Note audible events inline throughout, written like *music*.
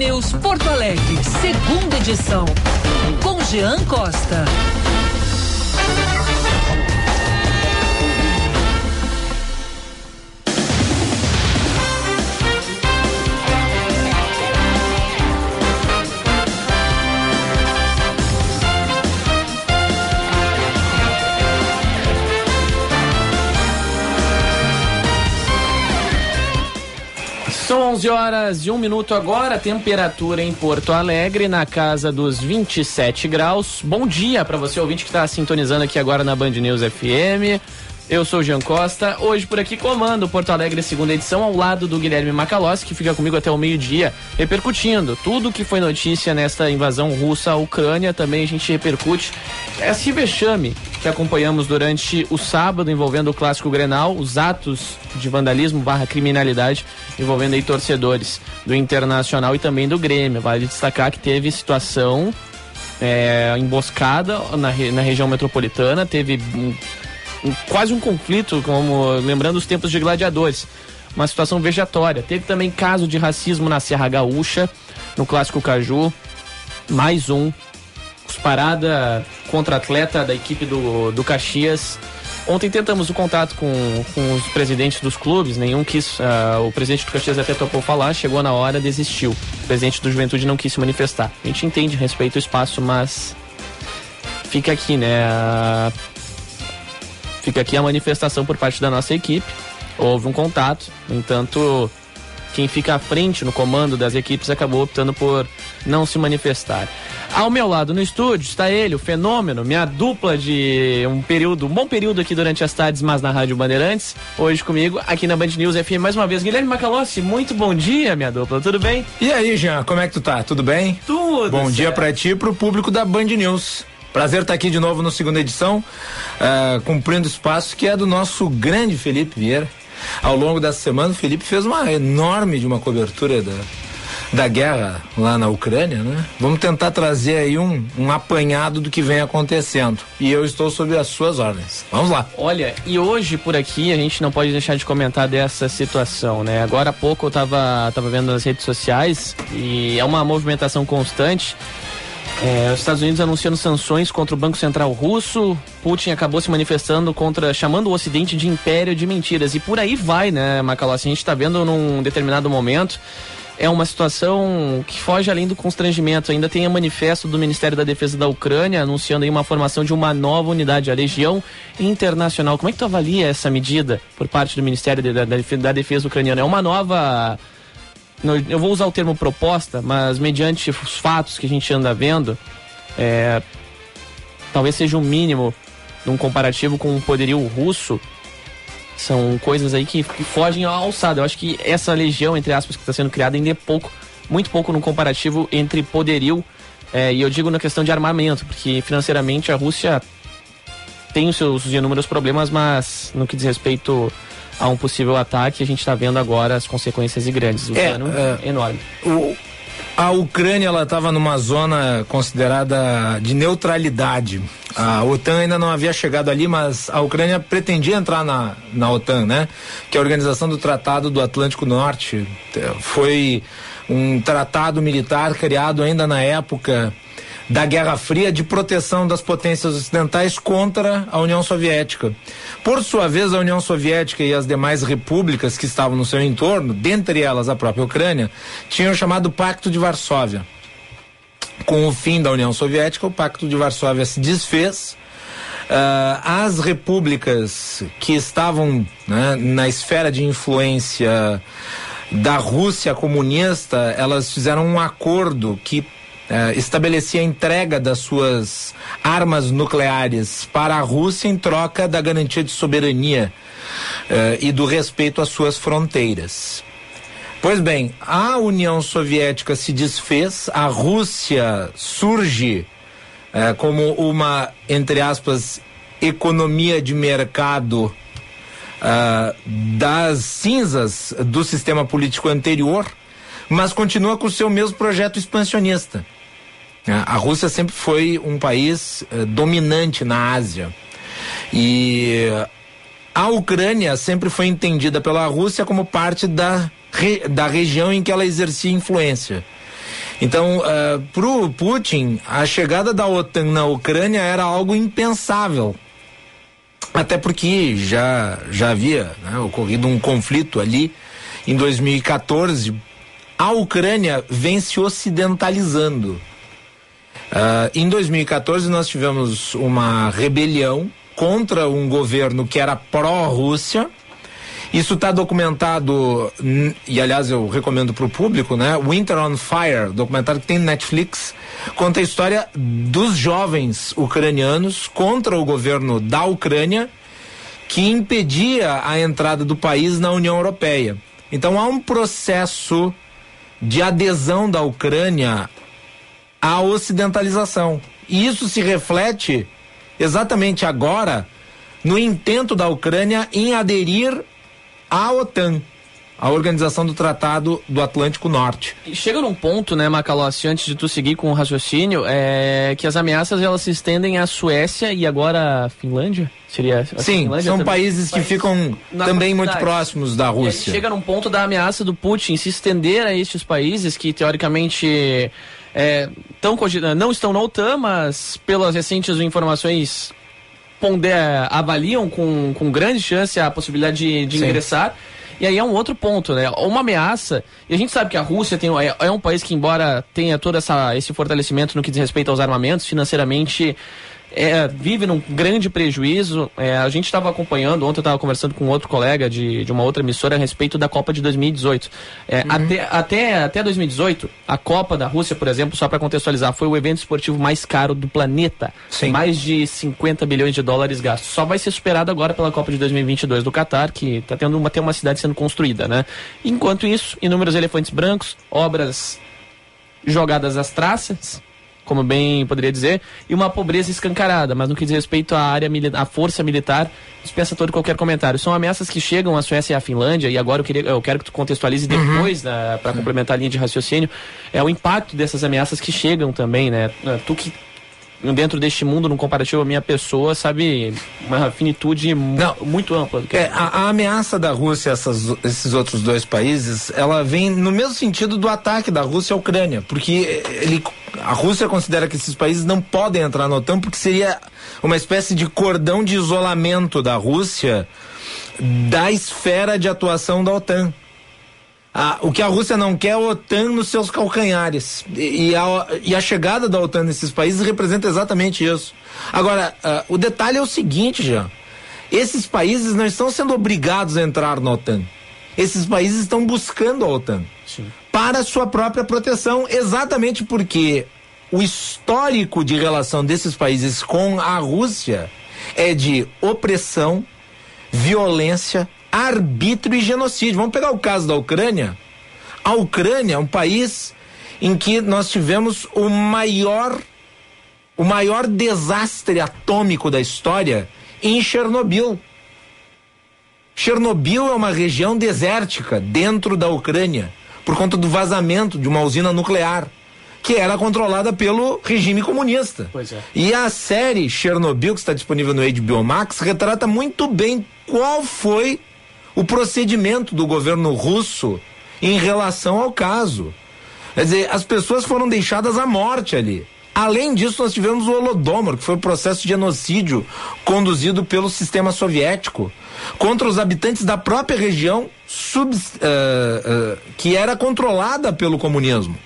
News Porto Alegre, segunda edição. Com Jean Costa. 11 horas e um minuto agora, temperatura em Porto Alegre na casa dos 27 graus. Bom dia para você ouvinte que está sintonizando aqui agora na Band News FM. Eu sou o Jean Costa. Hoje por aqui comando Porto Alegre, segunda edição, ao lado do Guilherme Macalossi, que fica comigo até o meio-dia, repercutindo tudo que foi notícia nesta invasão russa à Ucrânia. Também a gente repercute esse vexame que acompanhamos durante o sábado envolvendo o clássico Grenal, os atos de vandalismo barra criminalidade envolvendo aí torcedores do Internacional e também do Grêmio. Vale destacar que teve situação é, emboscada na, na região metropolitana, teve um quase um conflito, como lembrando os tempos de gladiadores. Uma situação vejatória. Teve também caso de racismo na Serra Gaúcha, no Clássico Caju. Mais um. Parada contra atleta da equipe do, do Caxias. Ontem tentamos o contato com, com os presidentes dos clubes, nenhum quis. Uh, o presidente do Caxias até topou falar, chegou na hora, desistiu. O presidente do Juventude não quis se manifestar. A gente entende, respeita o espaço, mas fica aqui, né? Fica aqui a manifestação por parte da nossa equipe. Houve um contato, no entanto, quem fica à frente no comando das equipes acabou optando por não se manifestar. Ao meu lado no estúdio está ele, o fenômeno, minha dupla de um período, um bom período aqui durante as tardes, mas na Rádio Bandeirantes. Hoje comigo, aqui na Band News FM, mais uma vez, Guilherme Macalossi. Muito bom dia, minha dupla, tudo bem? E aí, Jean, como é que tu tá? Tudo bem? Tudo. Bom certo. dia para ti e pro público da Band News. Prazer estar aqui de novo na segunda edição, uh, cumprindo espaço que é do nosso grande Felipe Vieira. Ao longo dessa semana, o Felipe fez uma enorme de uma cobertura da, da guerra lá na Ucrânia, né? Vamos tentar trazer aí um, um apanhado do que vem acontecendo. E eu estou sob as suas ordens. Vamos lá. Olha, e hoje por aqui a gente não pode deixar de comentar dessa situação, né? Agora há pouco eu estava tava vendo nas redes sociais e é uma movimentação constante é, os Estados Unidos anunciando sanções contra o Banco Central Russo. Putin acabou se manifestando contra, chamando o Ocidente de império de mentiras. E por aí vai, né, Macalossi? A gente está vendo num determinado momento. É uma situação que foge além do constrangimento. Ainda tem o manifesto do Ministério da Defesa da Ucrânia anunciando aí uma formação de uma nova unidade, a Legião Internacional. Como é que tu avalia essa medida por parte do Ministério da, da, da Defesa ucraniana? É uma nova eu vou usar o termo proposta, mas mediante os fatos que a gente anda vendo, é, talvez seja o um mínimo num comparativo com o poderio russo. São coisas aí que, que fogem à alçada. Eu acho que essa legião, entre aspas, que está sendo criada ainda é pouco, muito pouco no comparativo entre poderio é, e eu digo na questão de armamento, porque financeiramente a Rússia tem os seus inúmeros problemas, mas no que diz respeito a um possível ataque. A gente está vendo agora as consequências e grandes. O é, dano é, enorme. O, a Ucrânia ela estava numa zona considerada de neutralidade. A OTAN ainda não havia chegado ali, mas a Ucrânia pretendia entrar na, na OTAN, né? Que é a Organização do Tratado do Atlântico Norte. Foi um tratado militar criado ainda na época da Guerra Fria de proteção das potências ocidentais contra a União Soviética. Por sua vez, a União Soviética e as demais repúblicas que estavam no seu entorno, dentre elas a própria Ucrânia, tinham chamado Pacto de Varsóvia. Com o fim da União Soviética, o Pacto de Varsóvia se desfez. Uh, as repúblicas que estavam né, na esfera de influência da Rússia comunista, elas fizeram um acordo que uh, estabelecia a entrega das suas armas nucleares para a Rússia em troca da garantia de soberania uh, e do respeito às suas fronteiras. Pois bem, a União Soviética se desfez, a Rússia surge uh, como uma, entre aspas, economia de mercado das cinzas do sistema político anterior, mas continua com o seu mesmo projeto expansionista. Né? A Rússia sempre foi um país eh, dominante na Ásia. E a Ucrânia sempre foi entendida pela Rússia como parte da, da região em que ela exercia influência. Então, uh, pro Putin, a chegada da OTAN na Ucrânia era algo impensável. Até porque já, já havia né, ocorrido um conflito ali em 2014. A Ucrânia vem se ocidentalizando. Uh, em 2014, nós tivemos uma rebelião contra um governo que era pró-Rússia. Isso está documentado, e aliás eu recomendo para o público, né? Winter on Fire, documentário que tem Netflix, conta a história dos jovens ucranianos contra o governo da Ucrânia que impedia a entrada do país na União Europeia. Então há um processo de adesão da Ucrânia à ocidentalização. E isso se reflete exatamente agora no intento da Ucrânia em aderir à OTAN, a organização do Tratado do Atlântico Norte. chega num ponto, né, Macalossi, antes de tu seguir com o raciocínio, é que as ameaças elas se estendem à Suécia e agora à Finlândia? Seria Sim, Finlândia são também? países que ficam também muito próximos da Rússia. chega num ponto da ameaça do Putin se estender a estes países que teoricamente é, tão, não estão na OTAN, mas pelas recentes informações ponder, avaliam com, com grande chance a possibilidade de, de ingressar. E aí é um outro ponto, né? Uma ameaça, e a gente sabe que a Rússia tem, é, é um país que, embora tenha todo essa, esse fortalecimento no que diz respeito aos armamentos, financeiramente é, vive num grande prejuízo. É, a gente estava acompanhando, ontem eu estava conversando com outro colega de, de uma outra emissora a respeito da Copa de 2018. É, uhum. até, até, até 2018, a Copa da Rússia, por exemplo, só para contextualizar, foi o evento esportivo mais caro do planeta. Sim. Mais de 50 bilhões de dólares gastos. Só vai ser superado agora pela Copa de 2022 do Catar, que está tendo uma, tem uma cidade sendo construída, né? Enquanto isso, inúmeros elefantes brancos, obras jogadas às traças, como bem poderia dizer, e uma pobreza escancarada, mas no que diz respeito à área à força militar, dispensa todo qualquer comentário. São ameaças que chegam à Suécia e à Finlândia, e agora eu, queria, eu quero que tu contextualize uhum. depois, uhum. Né, para complementar a linha de raciocínio, é o impacto dessas ameaças que chegam também, né? Tu que dentro deste mundo, no comparativo a minha pessoa, sabe, uma finitude Não, muito ampla. É, a, a, ameaça da Rússia a esses outros dois países, ela vem no mesmo sentido do ataque da Rússia à Ucrânia, porque ele, a Rússia considera que esses países não podem entrar na OTAN porque seria uma espécie de cordão de isolamento da Rússia da esfera de atuação da OTAN. Ah, o que a Rússia não quer é a OTAN nos seus calcanhares. E, e, a, e a, chegada da OTAN nesses países representa exatamente isso. Agora, ah, o detalhe é o seguinte, Jean. Esses países não estão sendo obrigados a entrar na OTAN. Esses países estão buscando a OTAN Sim. para sua própria proteção, exatamente porque o histórico de relação desses países com a Rússia é de opressão, violência, arbítrio e genocídio. Vamos pegar o caso da Ucrânia. A Ucrânia é um país em que nós tivemos o maior o maior desastre atômico da história em Chernobyl. Chernobyl é uma região desértica dentro da Ucrânia por conta do vazamento de uma usina nuclear que era controlada pelo regime comunista. Pois é. E a série Chernobyl que está disponível no HBO Max retrata muito bem qual foi o procedimento do governo russo em relação ao caso. Quer dizer, as pessoas foram deixadas à morte ali. Além disso, nós tivemos o Holodomor, que foi o processo de genocídio conduzido pelo sistema soviético contra os habitantes da própria região sub, uh, uh, que era controlada pelo comunismo.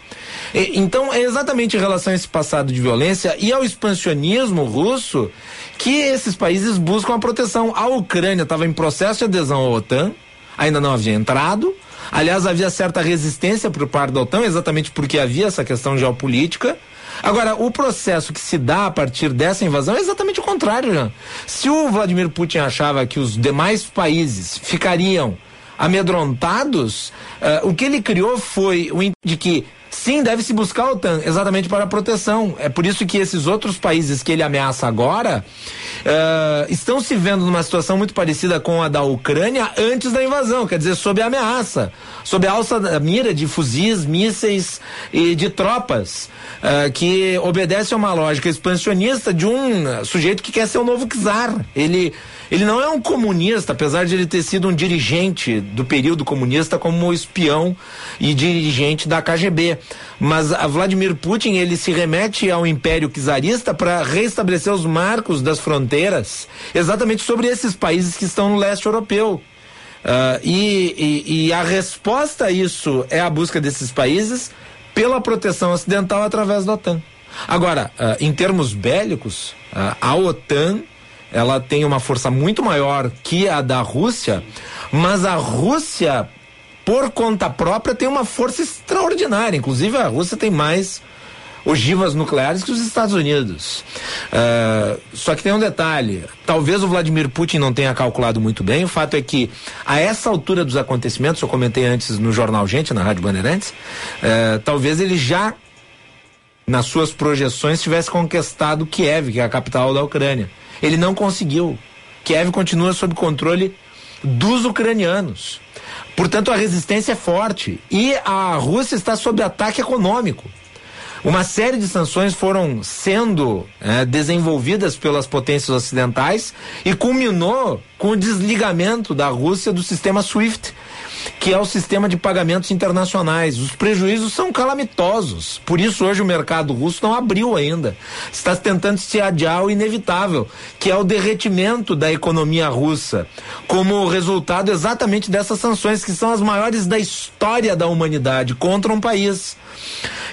Então, é exatamente em relação a esse passado de violência e ao expansionismo russo que esses países buscam a proteção. A Ucrânia estava em processo de adesão à OTAN, ainda não havia entrado. Aliás, havia certa resistência por parte da OTAN, exatamente porque havia essa questão geopolítica. Agora, o processo que se dá a partir dessa invasão é exatamente o contrário, Jean. Se o Vladimir Putin achava que os demais países ficariam amedrontados, uh, o que ele criou foi o de que Sim, deve-se buscar a OTAN, exatamente para a proteção. É por isso que esses outros países que ele ameaça agora, uh, estão se vendo numa situação muito parecida com a da Ucrânia antes da invasão, quer dizer, sob ameaça, sob a alça da mira de fuzis, mísseis e de tropas, uh, que obedece a uma lógica expansionista de um sujeito que quer ser o novo czar. Ele ele não é um comunista, apesar de ele ter sido um dirigente do período comunista como espião e dirigente da KGB. Mas Vladimir Putin, ele se remete ao Império Czarista para restabelecer os marcos das fronteiras, exatamente sobre esses países que estão no leste europeu. Uh, e, e, e a resposta a isso é a busca desses países pela proteção ocidental através da OTAN. Agora, uh, em termos bélicos, uh, a OTAN ela tem uma força muito maior que a da Rússia, mas a Rússia, por conta própria, tem uma força extraordinária. Inclusive, a Rússia tem mais ogivas nucleares que os Estados Unidos. Uh, só que tem um detalhe: talvez o Vladimir Putin não tenha calculado muito bem. O fato é que, a essa altura dos acontecimentos, eu comentei antes no Jornal Gente, na Rádio Bandeirantes, uh, talvez ele já nas suas projeções tivesse conquistado Kiev, que é a capital da Ucrânia. Ele não conseguiu. Kiev continua sob controle dos ucranianos. Portanto, a resistência é forte e a Rússia está sob ataque econômico. Uma série de sanções foram sendo é, desenvolvidas pelas potências ocidentais e culminou com o desligamento da Rússia do sistema SWIFT, que é o sistema de pagamentos internacionais. Os prejuízos são calamitosos. Por isso hoje o mercado russo não abriu ainda. Está tentando se adiar o inevitável, que é o derretimento da economia russa, como resultado exatamente dessas sanções que são as maiores da história da humanidade contra um país.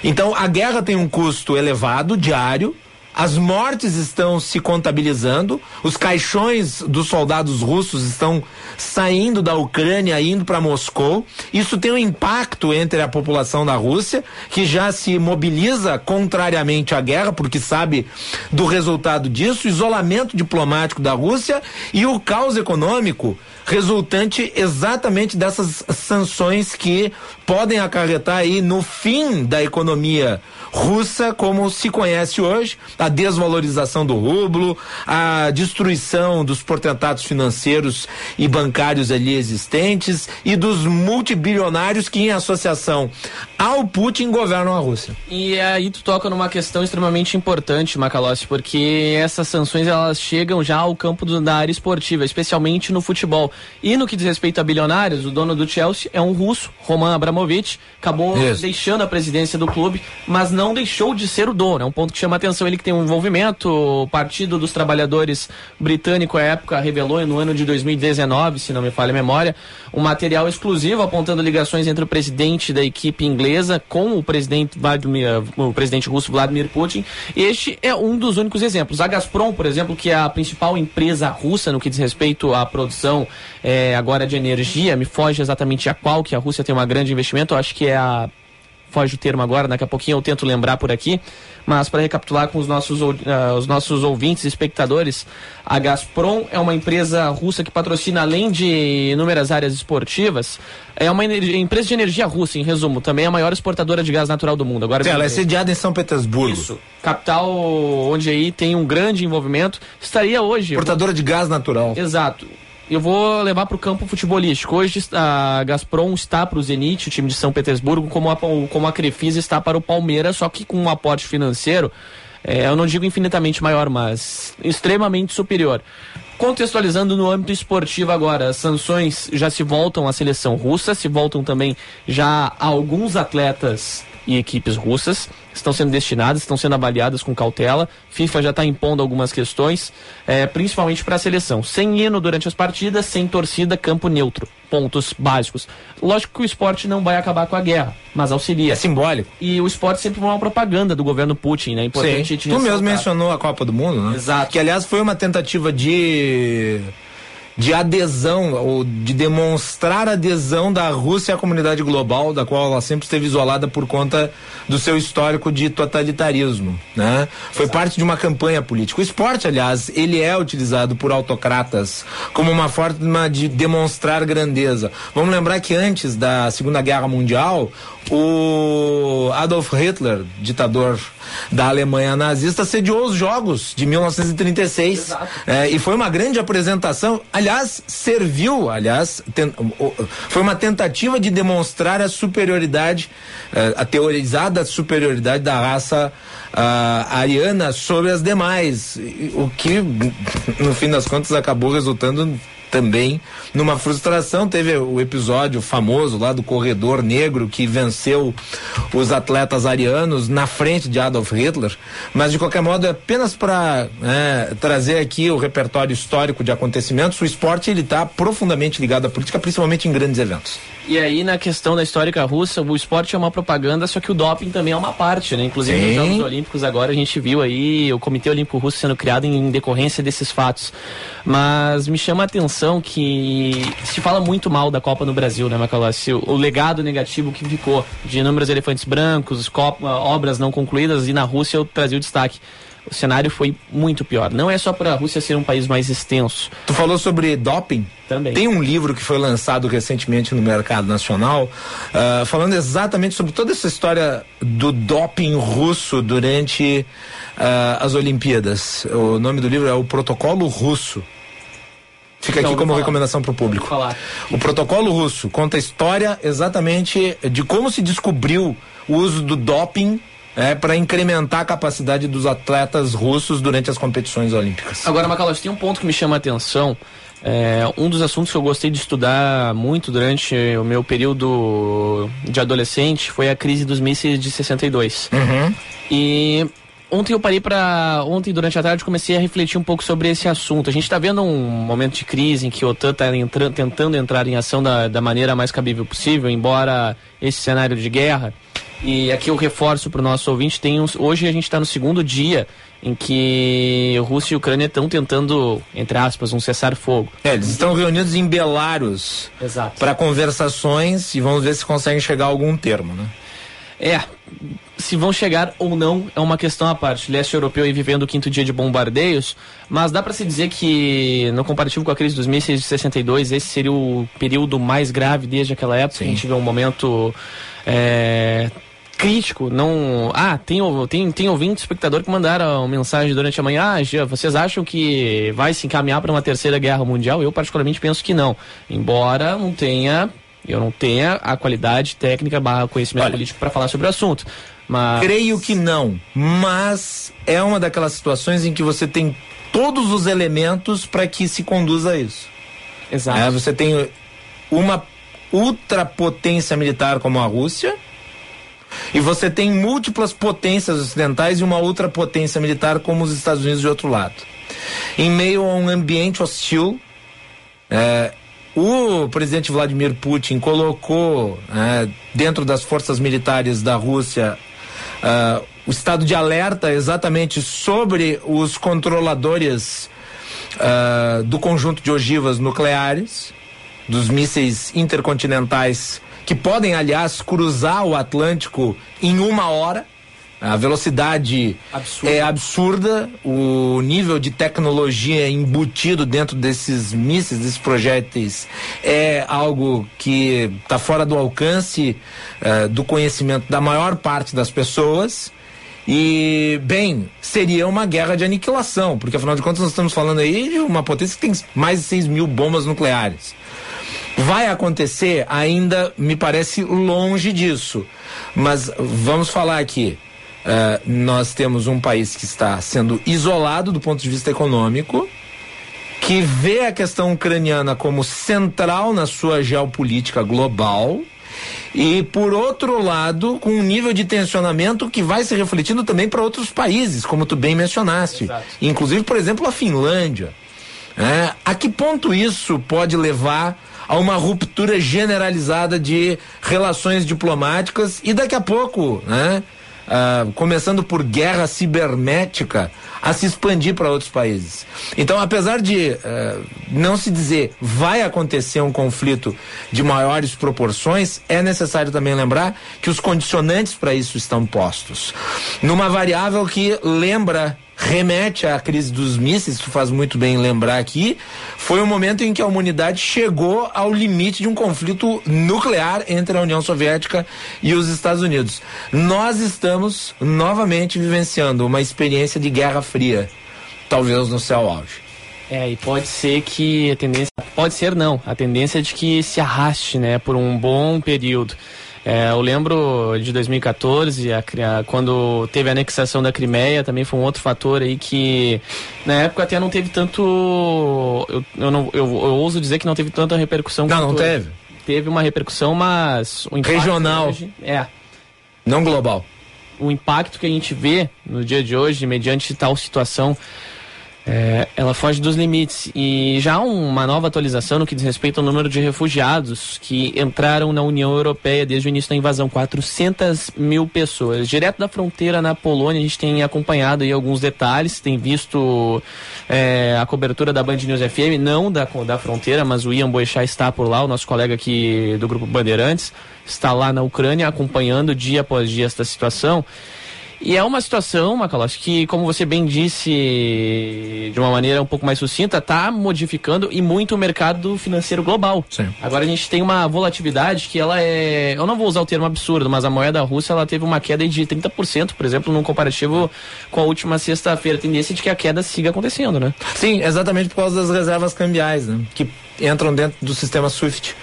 Então a guerra tem um custo elevado diário, as mortes estão se contabilizando, os caixões dos soldados russos estão saindo da Ucrânia indo para Moscou. Isso tem um impacto entre a população da Rússia, que já se mobiliza contrariamente à guerra, porque sabe do resultado disso, isolamento diplomático da Rússia e o caos econômico resultante exatamente dessas sanções que podem acarretar aí no fim da economia russa como se conhece hoje, a desvalorização do rublo, a destruição dos portentados financeiros e bancários ali existentes e dos multibilionários que em associação ao Putin governam a Rússia. E aí tu toca numa questão extremamente importante, Macalossi, porque essas sanções elas chegam já ao campo do, da área esportiva, especialmente no futebol. E no que diz respeito a bilionários, o dono do Chelsea é um russo, Roman Abramovich, acabou Isso. deixando a presidência do clube, mas não deixou de ser o dono. É um ponto que chama atenção. Ele que tem um envolvimento. O Partido dos Trabalhadores britânico, à época, revelou no ano de 2019, se não me falha a memória, um material exclusivo apontando ligações entre o presidente da equipe inglesa com o presidente, Vladimir, o presidente russo Vladimir Putin. Este é um dos únicos exemplos. A Gazprom, por exemplo, que é a principal empresa russa no que diz respeito à produção é, agora de energia, me foge exatamente a qual, que a Rússia tem um grande investimento, eu acho que é a foge o termo agora, daqui a pouquinho eu tento lembrar por aqui, mas para recapitular com os nossos, uh, os nossos ouvintes espectadores, a Gazprom é uma empresa russa que patrocina, além de inúmeras áreas esportivas, é uma empresa de energia russa, em resumo, também é a maior exportadora de gás natural do mundo. Agora, Sim, ela é sediada em São Petersburgo. Isso, capital onde aí tem um grande envolvimento, estaria hoje... Exportadora de gás natural. Exato eu vou levar para o campo futebolístico. Hoje a Gazprom está para o Zenit, o time de São Petersburgo, como a, como a Crefisa está para o Palmeiras, só que com um aporte financeiro, é, eu não digo infinitamente maior, mas extremamente superior. Contextualizando no âmbito esportivo agora, as sanções já se voltam à seleção russa, se voltam também já a alguns atletas e equipes russas estão sendo destinadas, estão sendo avaliadas com cautela. FIFA já está impondo algumas questões, é, principalmente para a seleção. Sem hino durante as partidas, sem torcida, campo neutro. Pontos básicos. Lógico que o esporte não vai acabar com a guerra, mas auxilia. É simbólico. E o esporte sempre foi uma propaganda do governo Putin, né? Importante Sim. Tu mesmo mencionou a Copa do Mundo, né? Exato. Que aliás foi uma tentativa de de adesão ou de demonstrar adesão da Rússia à comunidade global, da qual ela sempre esteve isolada por conta do seu histórico de totalitarismo, né? Foi parte de uma campanha política. O esporte, aliás, ele é utilizado por autocratas como uma forma de demonstrar grandeza. Vamos lembrar que antes da Segunda Guerra Mundial, o Adolf Hitler, ditador da Alemanha nazista, sediou os Jogos de 1936 é, e foi uma grande apresentação. Aliás, serviu, aliás, ten, foi uma tentativa de demonstrar a superioridade, é, a teorizada superioridade da raça uh, ariana sobre as demais, o que no fim das contas acabou resultando também numa frustração. Teve o episódio famoso lá do corredor negro que venceu os atletas arianos na frente de Adolf Hitler, mas de qualquer modo é apenas para é, trazer aqui o repertório histórico de acontecimentos. O esporte ele está profundamente ligado à política, principalmente em grandes eventos. E aí, na questão da histórica russa, o esporte é uma propaganda, só que o doping também é uma parte, né? Inclusive Sim. nos Jogos Olímpicos agora a gente viu aí o Comitê Olímpico Russo sendo criado em decorrência desses fatos. Mas me chama a atenção que se fala muito mal da Copa no Brasil, né, Macalossi? O, o legado negativo que ficou de inúmeros elefantes brancos, Copa, obras não concluídas, e na Rússia eu trazia o destaque o cenário foi muito pior. Não é só para a Rússia ser um país mais extenso. Tu falou sobre doping? Também. Tem um livro que foi lançado recentemente no mercado nacional, uh, falando exatamente sobre toda essa história do doping russo durante as Olimpíadas. O nome do livro é O Protocolo Russo. Fica aqui como falar. recomendação para o público. O protocolo russo conta a história exatamente de como se descobriu o uso do doping é, para incrementar a capacidade dos atletas russos durante as competições olímpicas. Agora, Macalos, tem um ponto que me chama a atenção. É, um dos assuntos que eu gostei de estudar muito durante o meu período de adolescente foi a crise dos mísseis de 62. Uhum. E ontem eu parei para ontem durante a tarde comecei a refletir um pouco sobre esse assunto. A gente está vendo um momento de crise em que a OTAN está tentando entrar em ação da, da maneira mais cabível possível, embora esse cenário de guerra e aqui eu reforço para o nosso ouvinte, tem uns, hoje a gente está no segundo dia em que Rússia e Ucrânia estão tentando, entre aspas, um cessar-fogo. É, eles estão reunidos em Belarus para conversações e vamos ver se conseguem chegar a algum termo, né? É, se vão chegar ou não é uma questão à parte. O leste europeu aí vivendo o quinto dia de bombardeios, mas dá para se dizer que, no comparativo com a crise dos mísseis de 62, esse seria o período mais grave desde aquela época. Sim. A gente vê um momento é, crítico, não. Ah, tem, tem, tem ouvinte, espectador que mandaram mensagem durante a manhã. Ah, vocês acham que vai se encaminhar para uma terceira guerra mundial? Eu, particularmente, penso que não. Embora não tenha. Eu não tenha a qualidade técnica barra conhecimento Olha, político para falar sobre o assunto. Mas... Creio que não. Mas é uma daquelas situações em que você tem todos os elementos para que se conduza a isso. Exato. É, você tem uma ultrapotência militar como a Rússia e você tem múltiplas potências ocidentais e uma outra potência militar como os Estados Unidos de outro lado. Em meio a um ambiente hostil, é, o presidente Vladimir Putin colocou é, dentro das forças militares da Rússia é, o estado de alerta exatamente sobre os controladores é, do conjunto de ogivas nucleares, dos mísseis intercontinentais que podem, aliás, cruzar o Atlântico em uma hora. A velocidade absurda. é absurda, o nível de tecnologia embutido dentro desses mísseis, desses projéteis, é algo que está fora do alcance uh, do conhecimento da maior parte das pessoas. E, bem, seria uma guerra de aniquilação, porque afinal de contas nós estamos falando aí de uma potência que tem mais de 6 mil bombas nucleares. Vai acontecer? Ainda me parece longe disso. Mas vamos falar aqui. Uh, nós temos um país que está sendo isolado do ponto de vista econômico, que vê a questão ucraniana como central na sua geopolítica global. E, por outro lado, com um nível de tensionamento que vai se refletindo também para outros países, como tu bem mencionaste. Exato. Inclusive, por exemplo, a Finlândia. É, a que ponto isso pode levar a uma ruptura generalizada de relações diplomáticas e daqui a pouco, né? Uh, começando por guerra cibernética, a se expandir para outros países. Então, apesar de uh, não se dizer vai acontecer um conflito de maiores proporções, é necessário também lembrar que os condicionantes para isso estão postos. Numa variável que lembra remete à crise dos mísseis, tu faz muito bem lembrar aqui, foi o momento em que a humanidade chegou ao limite de um conflito nuclear entre a União Soviética e os Estados Unidos. Nós estamos novamente vivenciando uma experiência de Guerra Fria, talvez no céu auge. É, e pode ser que a tendência, pode ser não, a tendência é de que se arraste, né, por um bom período. É, eu lembro de 2014, a, a, quando teve a anexação da Crimeia, também foi um outro fator aí que na época até não teve tanto. Eu, eu, não, eu, eu ouso dizer que não teve tanta repercussão. Não, não teve. Teve uma repercussão, mas. Regional. Hoje, é. Não global. O impacto que a gente vê no dia de hoje, mediante tal situação, é, ela foge dos limites e já uma nova atualização no que diz respeito ao número de refugiados que entraram na União Europeia desde o início da invasão, 400 mil pessoas. Direto da fronteira na Polônia, a gente tem acompanhado aí alguns detalhes, tem visto é, a cobertura da Band News FM, não da, da fronteira, mas o Ian Boechat está por lá, o nosso colega aqui do Grupo Bandeirantes, está lá na Ucrânia acompanhando dia após dia esta situação. E é uma situação, Macalós, que, como você bem disse de uma maneira um pouco mais sucinta, está modificando e muito o mercado financeiro global. Sim. Agora a gente tem uma volatilidade que ela é. Eu não vou usar o termo absurdo, mas a moeda russa ela teve uma queda de 30%, por exemplo, num comparativo com a última sexta-feira. Tendência de que a queda siga acontecendo, né? Sim, exatamente por causa das reservas cambiais, né? Que entram dentro do sistema SWIFT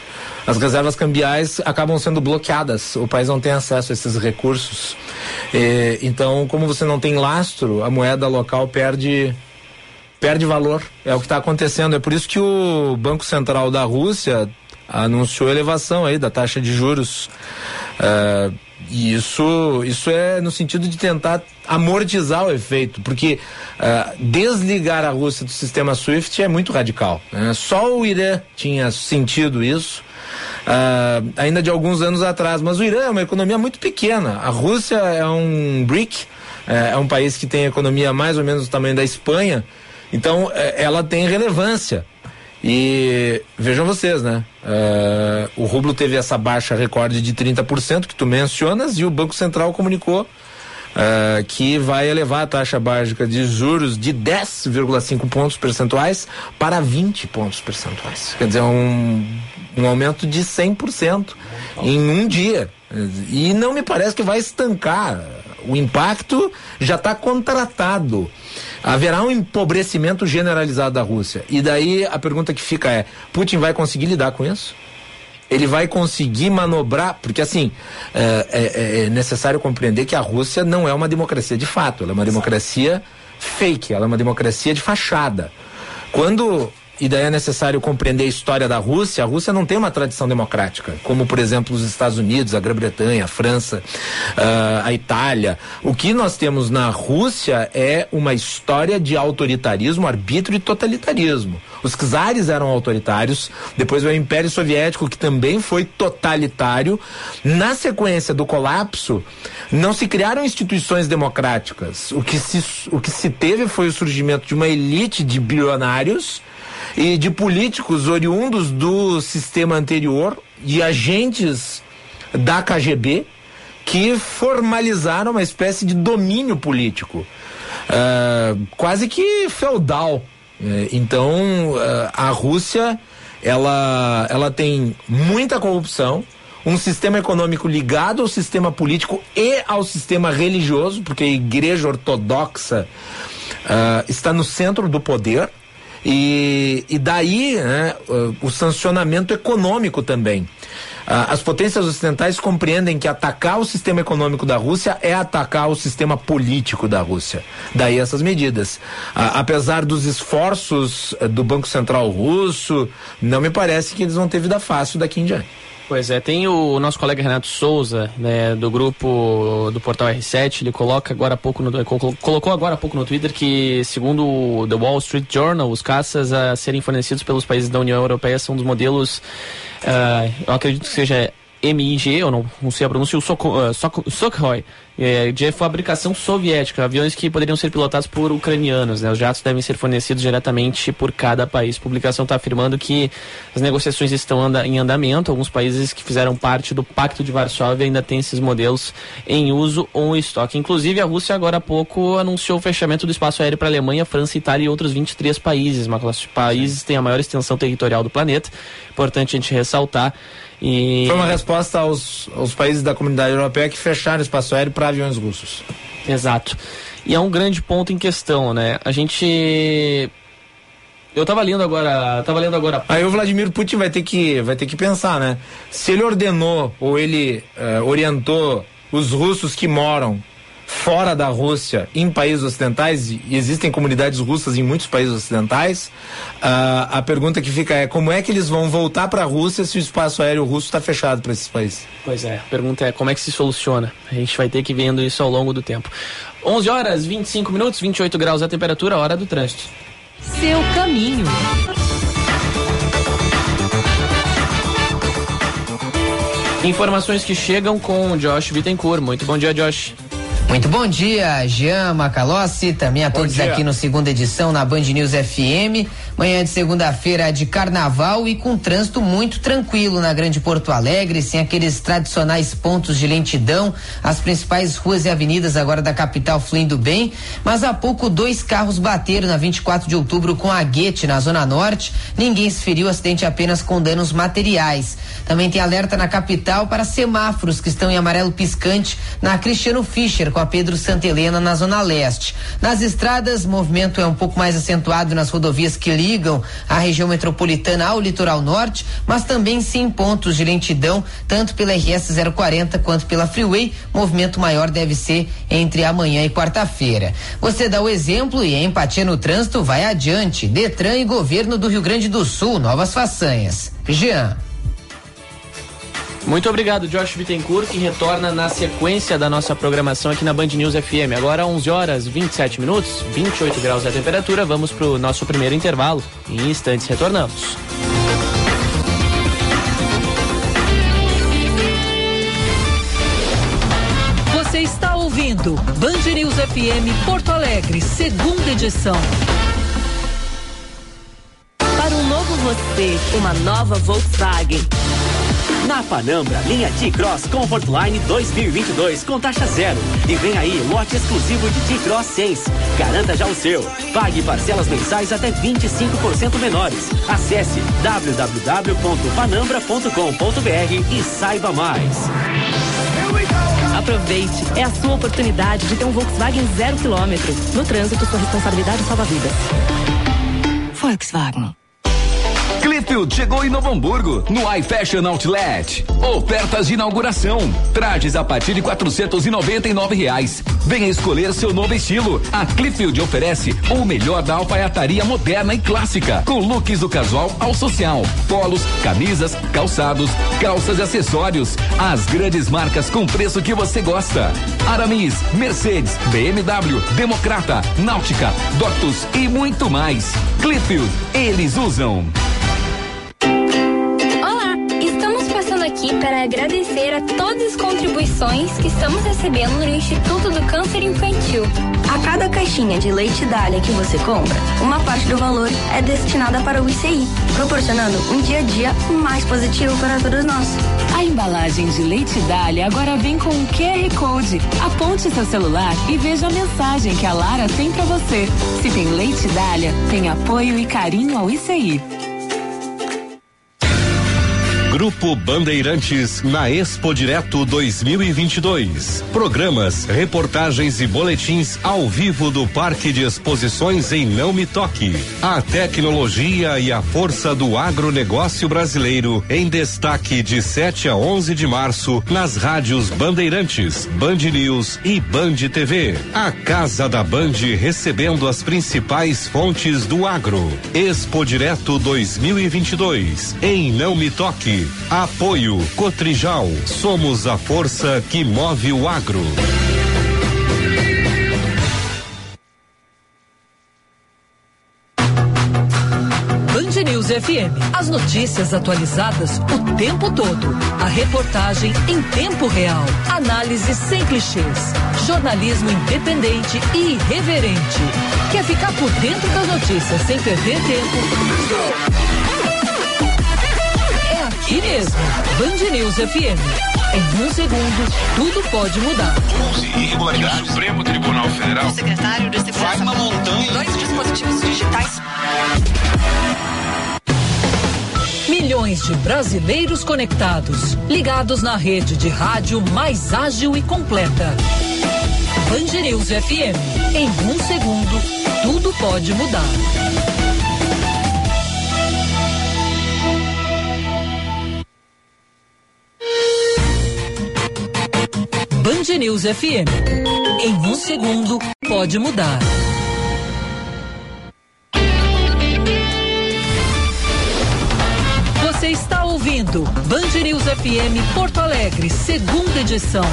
as reservas cambiais acabam sendo bloqueadas. O país não tem acesso a esses recursos. E, então, como você não tem lastro, a moeda local perde perde valor. É o que está acontecendo. É por isso que o Banco Central da Rússia anunciou elevação aí da taxa de juros. Uh, e isso, isso é no sentido de tentar amortizar o efeito, porque uh, desligar a Rússia do sistema SWIFT é muito radical. Né? Só o Irã tinha sentido isso uh, ainda de alguns anos atrás. Mas o Irã é uma economia muito pequena. A Rússia é um BRIC, é, é um país que tem economia mais ou menos do tamanho da Espanha. Então, é, ela tem relevância. E vejam vocês, né? Uh, o rublo teve essa baixa recorde de 30% que tu mencionas e o Banco Central comunicou uh, que vai elevar a taxa básica de juros de 10,5 pontos percentuais para 20 pontos percentuais. Quer dizer, um um aumento de 100% em um dia. E não me parece que vai estancar. O impacto já está contratado. Haverá um empobrecimento generalizado da Rússia. E daí a pergunta que fica é: Putin vai conseguir lidar com isso? Ele vai conseguir manobrar, porque assim, é, é, é necessário compreender que a Rússia não é uma democracia de fato, ela é uma democracia fake, ela é uma democracia de fachada. Quando e daí é necessário compreender a história da Rússia. A Rússia não tem uma tradição democrática, como por exemplo os Estados Unidos, a Grã-Bretanha, a França, uh, a Itália. O que nós temos na Rússia é uma história de autoritarismo, arbítrio e totalitarismo. Os czares eram autoritários, depois o Império Soviético, que também foi totalitário. Na sequência do colapso, não se criaram instituições democráticas. O que se, o que se teve foi o surgimento de uma elite de bilionários e de políticos oriundos do sistema anterior e agentes da KGB que formalizaram uma espécie de domínio político, uh, quase que feudal. Uh, então, uh, a Rússia ela, ela tem muita corrupção, um sistema econômico ligado ao sistema político e ao sistema religioso, porque a igreja ortodoxa uh, está no centro do poder. E, e daí né, o sancionamento econômico também. As potências ocidentais compreendem que atacar o sistema econômico da Rússia é atacar o sistema político da Rússia. Daí essas medidas. Apesar dos esforços eh, do Banco Central russo, não me parece que eles vão ter vida fácil daqui em diante. Pois é, tem o nosso colega Renato Souza, né, do grupo do portal R7, ele coloca agora há pouco no, colocou agora há pouco no Twitter que, segundo o The Wall Street Journal, os caças a serem fornecidos pelos países da União Europeia são dos modelos, uh, eu acredito que seja MIG, eu não, não sei a pronúncia, o Sukhoi, é, de fabricação soviética, aviões que poderiam ser pilotados por ucranianos. Né? Os jatos devem ser fornecidos diretamente por cada país. A publicação está afirmando que as negociações estão anda, em andamento. Alguns países que fizeram parte do Pacto de Varsóvia ainda têm esses modelos em uso ou em estoque. Inclusive, a Rússia agora há pouco anunciou o fechamento do espaço aéreo para a Alemanha, França, Itália e outros 23 países. Mas países têm a maior extensão territorial do planeta. Importante a gente ressaltar. E... Foi uma resposta aos, aos países da comunidade europeia que fecharam espaço aéreo para aviões russos. Exato. E é um grande ponto em questão, né? A gente eu tava lendo agora, tava lendo agora. Aí o Vladimir Putin vai ter que, vai ter que pensar, né? Se ele ordenou ou ele uh, orientou os russos que moram fora da Rússia, em países ocidentais, e existem comunidades russas em muitos países ocidentais, uh, a pergunta que fica é como é que eles vão voltar para a Rússia se o espaço aéreo russo está fechado para esses países? Pois é, a pergunta é como é que se soluciona? A gente vai ter que ir vendo isso ao longo do tempo. 11 horas, 25 minutos, 28 graus a temperatura, hora do trânsito. Seu caminho. Informações que chegam com o Josh Bittencourt. Muito bom dia, Josh. Muito bom dia, Jean Macalossi, também a todos aqui no segunda edição na Band News FM. Manhã de segunda-feira de carnaval e com trânsito muito tranquilo na Grande Porto Alegre, sem aqueles tradicionais pontos de lentidão, as principais ruas e avenidas agora da capital fluindo bem. Mas há pouco dois carros bateram na 24 de outubro com a Guete na Zona Norte. Ninguém se feriu, acidente apenas com danos materiais. Também tem alerta na capital para semáforos que estão em amarelo piscante na Cristiano Fischer com a Pedro Santa Helena na Zona Leste. Nas estradas, movimento é um pouco mais acentuado nas rodovias que ligam a região metropolitana ao litoral norte, mas também sim pontos de lentidão, tanto pela RS 040 quanto pela Freeway. Movimento maior deve ser entre amanhã e quarta-feira. Você dá o exemplo e a empatia no trânsito vai adiante. Detran e governo do Rio Grande do Sul, novas façanhas. Jean. Muito obrigado, Josh Bittencourt, que retorna na sequência da nossa programação aqui na Band News FM. Agora 11 horas 27 minutos, 28 graus a temperatura. Vamos para o nosso primeiro intervalo. Em instantes retornamos. Você está ouvindo Band News FM Porto Alegre, segunda edição. Para um novo você, uma nova Volkswagen. Na Panambra, linha T-Cross Comfortline 2022 com taxa zero. E vem aí, lote exclusivo de T-Cross Sense. Garanta já o seu. Pague parcelas mensais até 25% menores. Acesse www.panambra.com.br e saiba mais. Aproveite, é a sua oportunidade de ter um Volkswagen zero quilômetro. No trânsito, sua responsabilidade salva vidas. Volkswagen. Clipfield chegou em Novo Hamburgo, no iFashion Outlet. Ofertas de inauguração. Trajes a partir de quatrocentos e noventa e nove reais. Venha escolher seu novo estilo. A Clipfield oferece o melhor da alfaiataria moderna e clássica, com looks do casual ao social. Polos, camisas, calçados, calças e acessórios. As grandes marcas com preço que você gosta. Aramis, Mercedes, BMW, Democrata, Náutica, Doctus e muito mais. Clipfield, eles usam. Aqui para agradecer a todas as contribuições que estamos recebendo no Instituto do Câncer Infantil. A cada caixinha de leite Dália que você compra, uma parte do valor é destinada para o ICI, proporcionando um dia a dia mais positivo para todos nós. A embalagem de leite Dália agora vem com um QR Code. Aponte seu celular e veja a mensagem que a Lara tem para você. Se tem leite Dália, tem apoio e carinho ao ICI. Grupo Bandeirantes na Expo Direto 2022. Programas, reportagens e boletins ao vivo do Parque de Exposições em Não Me Toque. A tecnologia e a força do agronegócio brasileiro em destaque de 7 a 11 de março nas rádios Bandeirantes, Band News e Band TV. A Casa da Band recebendo as principais fontes do agro. Expo Direto 2022 em Não Me Toque. Apoio Cotrijal. Somos a força que move o agro. Band News FM. As notícias atualizadas o tempo todo. A reportagem em tempo real. Análise sem clichês. Jornalismo independente e irreverente. Quer ficar por dentro das notícias sem perder tempo? Aqui mesmo. Band News FM. Em um segundo, tudo pode mudar. 11 irregularidades. Supremo Tribunal Federal. O secretário de Segurança. Vai uma montanha. Dois dispositivos digitais. Milhões de brasileiros conectados, ligados na rede de rádio mais ágil e completa. Band News FM. Em um segundo, tudo pode mudar. Band News FM. Em um segundo, pode mudar. Você está ouvindo Band News FM Porto Alegre, segunda edição.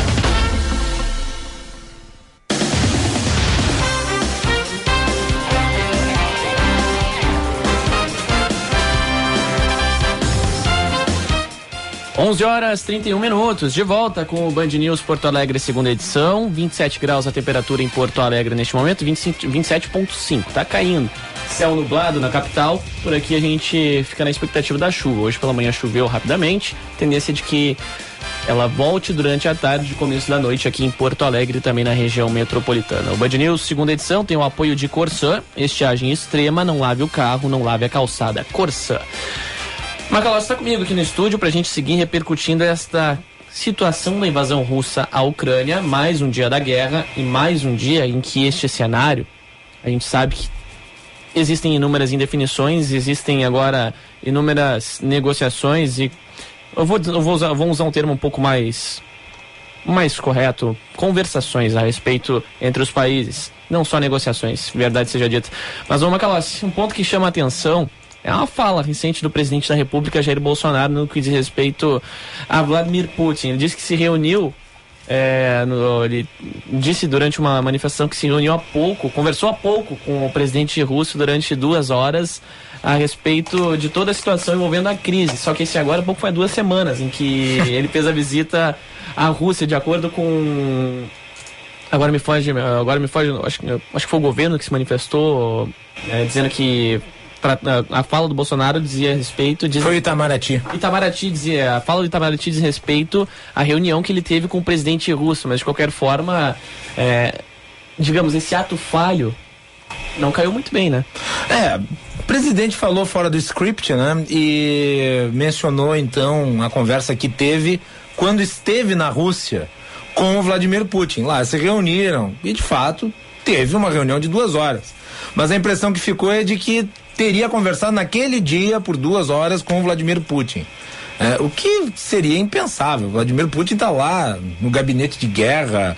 Onze horas 31 minutos, de volta com o Band News Porto Alegre, segunda edição. 27 graus a temperatura em Porto Alegre neste momento, 27,5. Tá caindo. Céu nublado na capital. Por aqui a gente fica na expectativa da chuva. Hoje pela manhã choveu rapidamente. Tendência de que ela volte durante a tarde e começo da noite aqui em Porto Alegre, também na região metropolitana. O Band News, segunda edição, tem o apoio de Corsã, estiagem extrema, não lave o carro, não lave a calçada. Corsã. Macalós está comigo aqui no estúdio para a gente seguir repercutindo esta situação da invasão russa à Ucrânia, mais um dia da guerra e mais um dia em que este cenário, a gente sabe que existem inúmeras indefinições, existem agora inúmeras negociações e eu vou, eu vou, usar, vou usar um termo um pouco mais mais correto, conversações a respeito entre os países, não só negociações, verdade seja dita. Mas, ô Macalós, um ponto que chama a atenção é uma fala recente do presidente da República, Jair Bolsonaro, no que diz respeito a Vladimir Putin. Ele disse que se reuniu, é, no, ele disse durante uma manifestação que se reuniu há pouco, conversou há pouco com o presidente russo durante duas horas a respeito de toda a situação envolvendo a crise. Só que esse agora há pouco foi duas semanas em que *laughs* ele fez a visita à Rússia, de acordo com Agora me foge, agora me foge, acho, acho que foi o governo que se manifestou é, dizendo que pra, a, a, fala do Bolsonaro dizia respeito. Diz, Foi o Itamaraty. Itamaraty dizia. A fala do Itamaraty diz respeito à reunião que ele teve com o presidente russo, mas de qualquer forma, é, digamos, esse ato falho não caiu muito bem, né? É, o presidente falou fora do script, né? E mencionou então a conversa que teve quando esteve na Rússia com o Vladimir Putin. Lá se reuniram e de fato teve uma reunião de duas horas. Mas a impressão que ficou é de que teria conversado naquele dia por duas horas com Vladimir Putin. É, o que seria impensável. Vladimir Putin está lá no gabinete de guerra,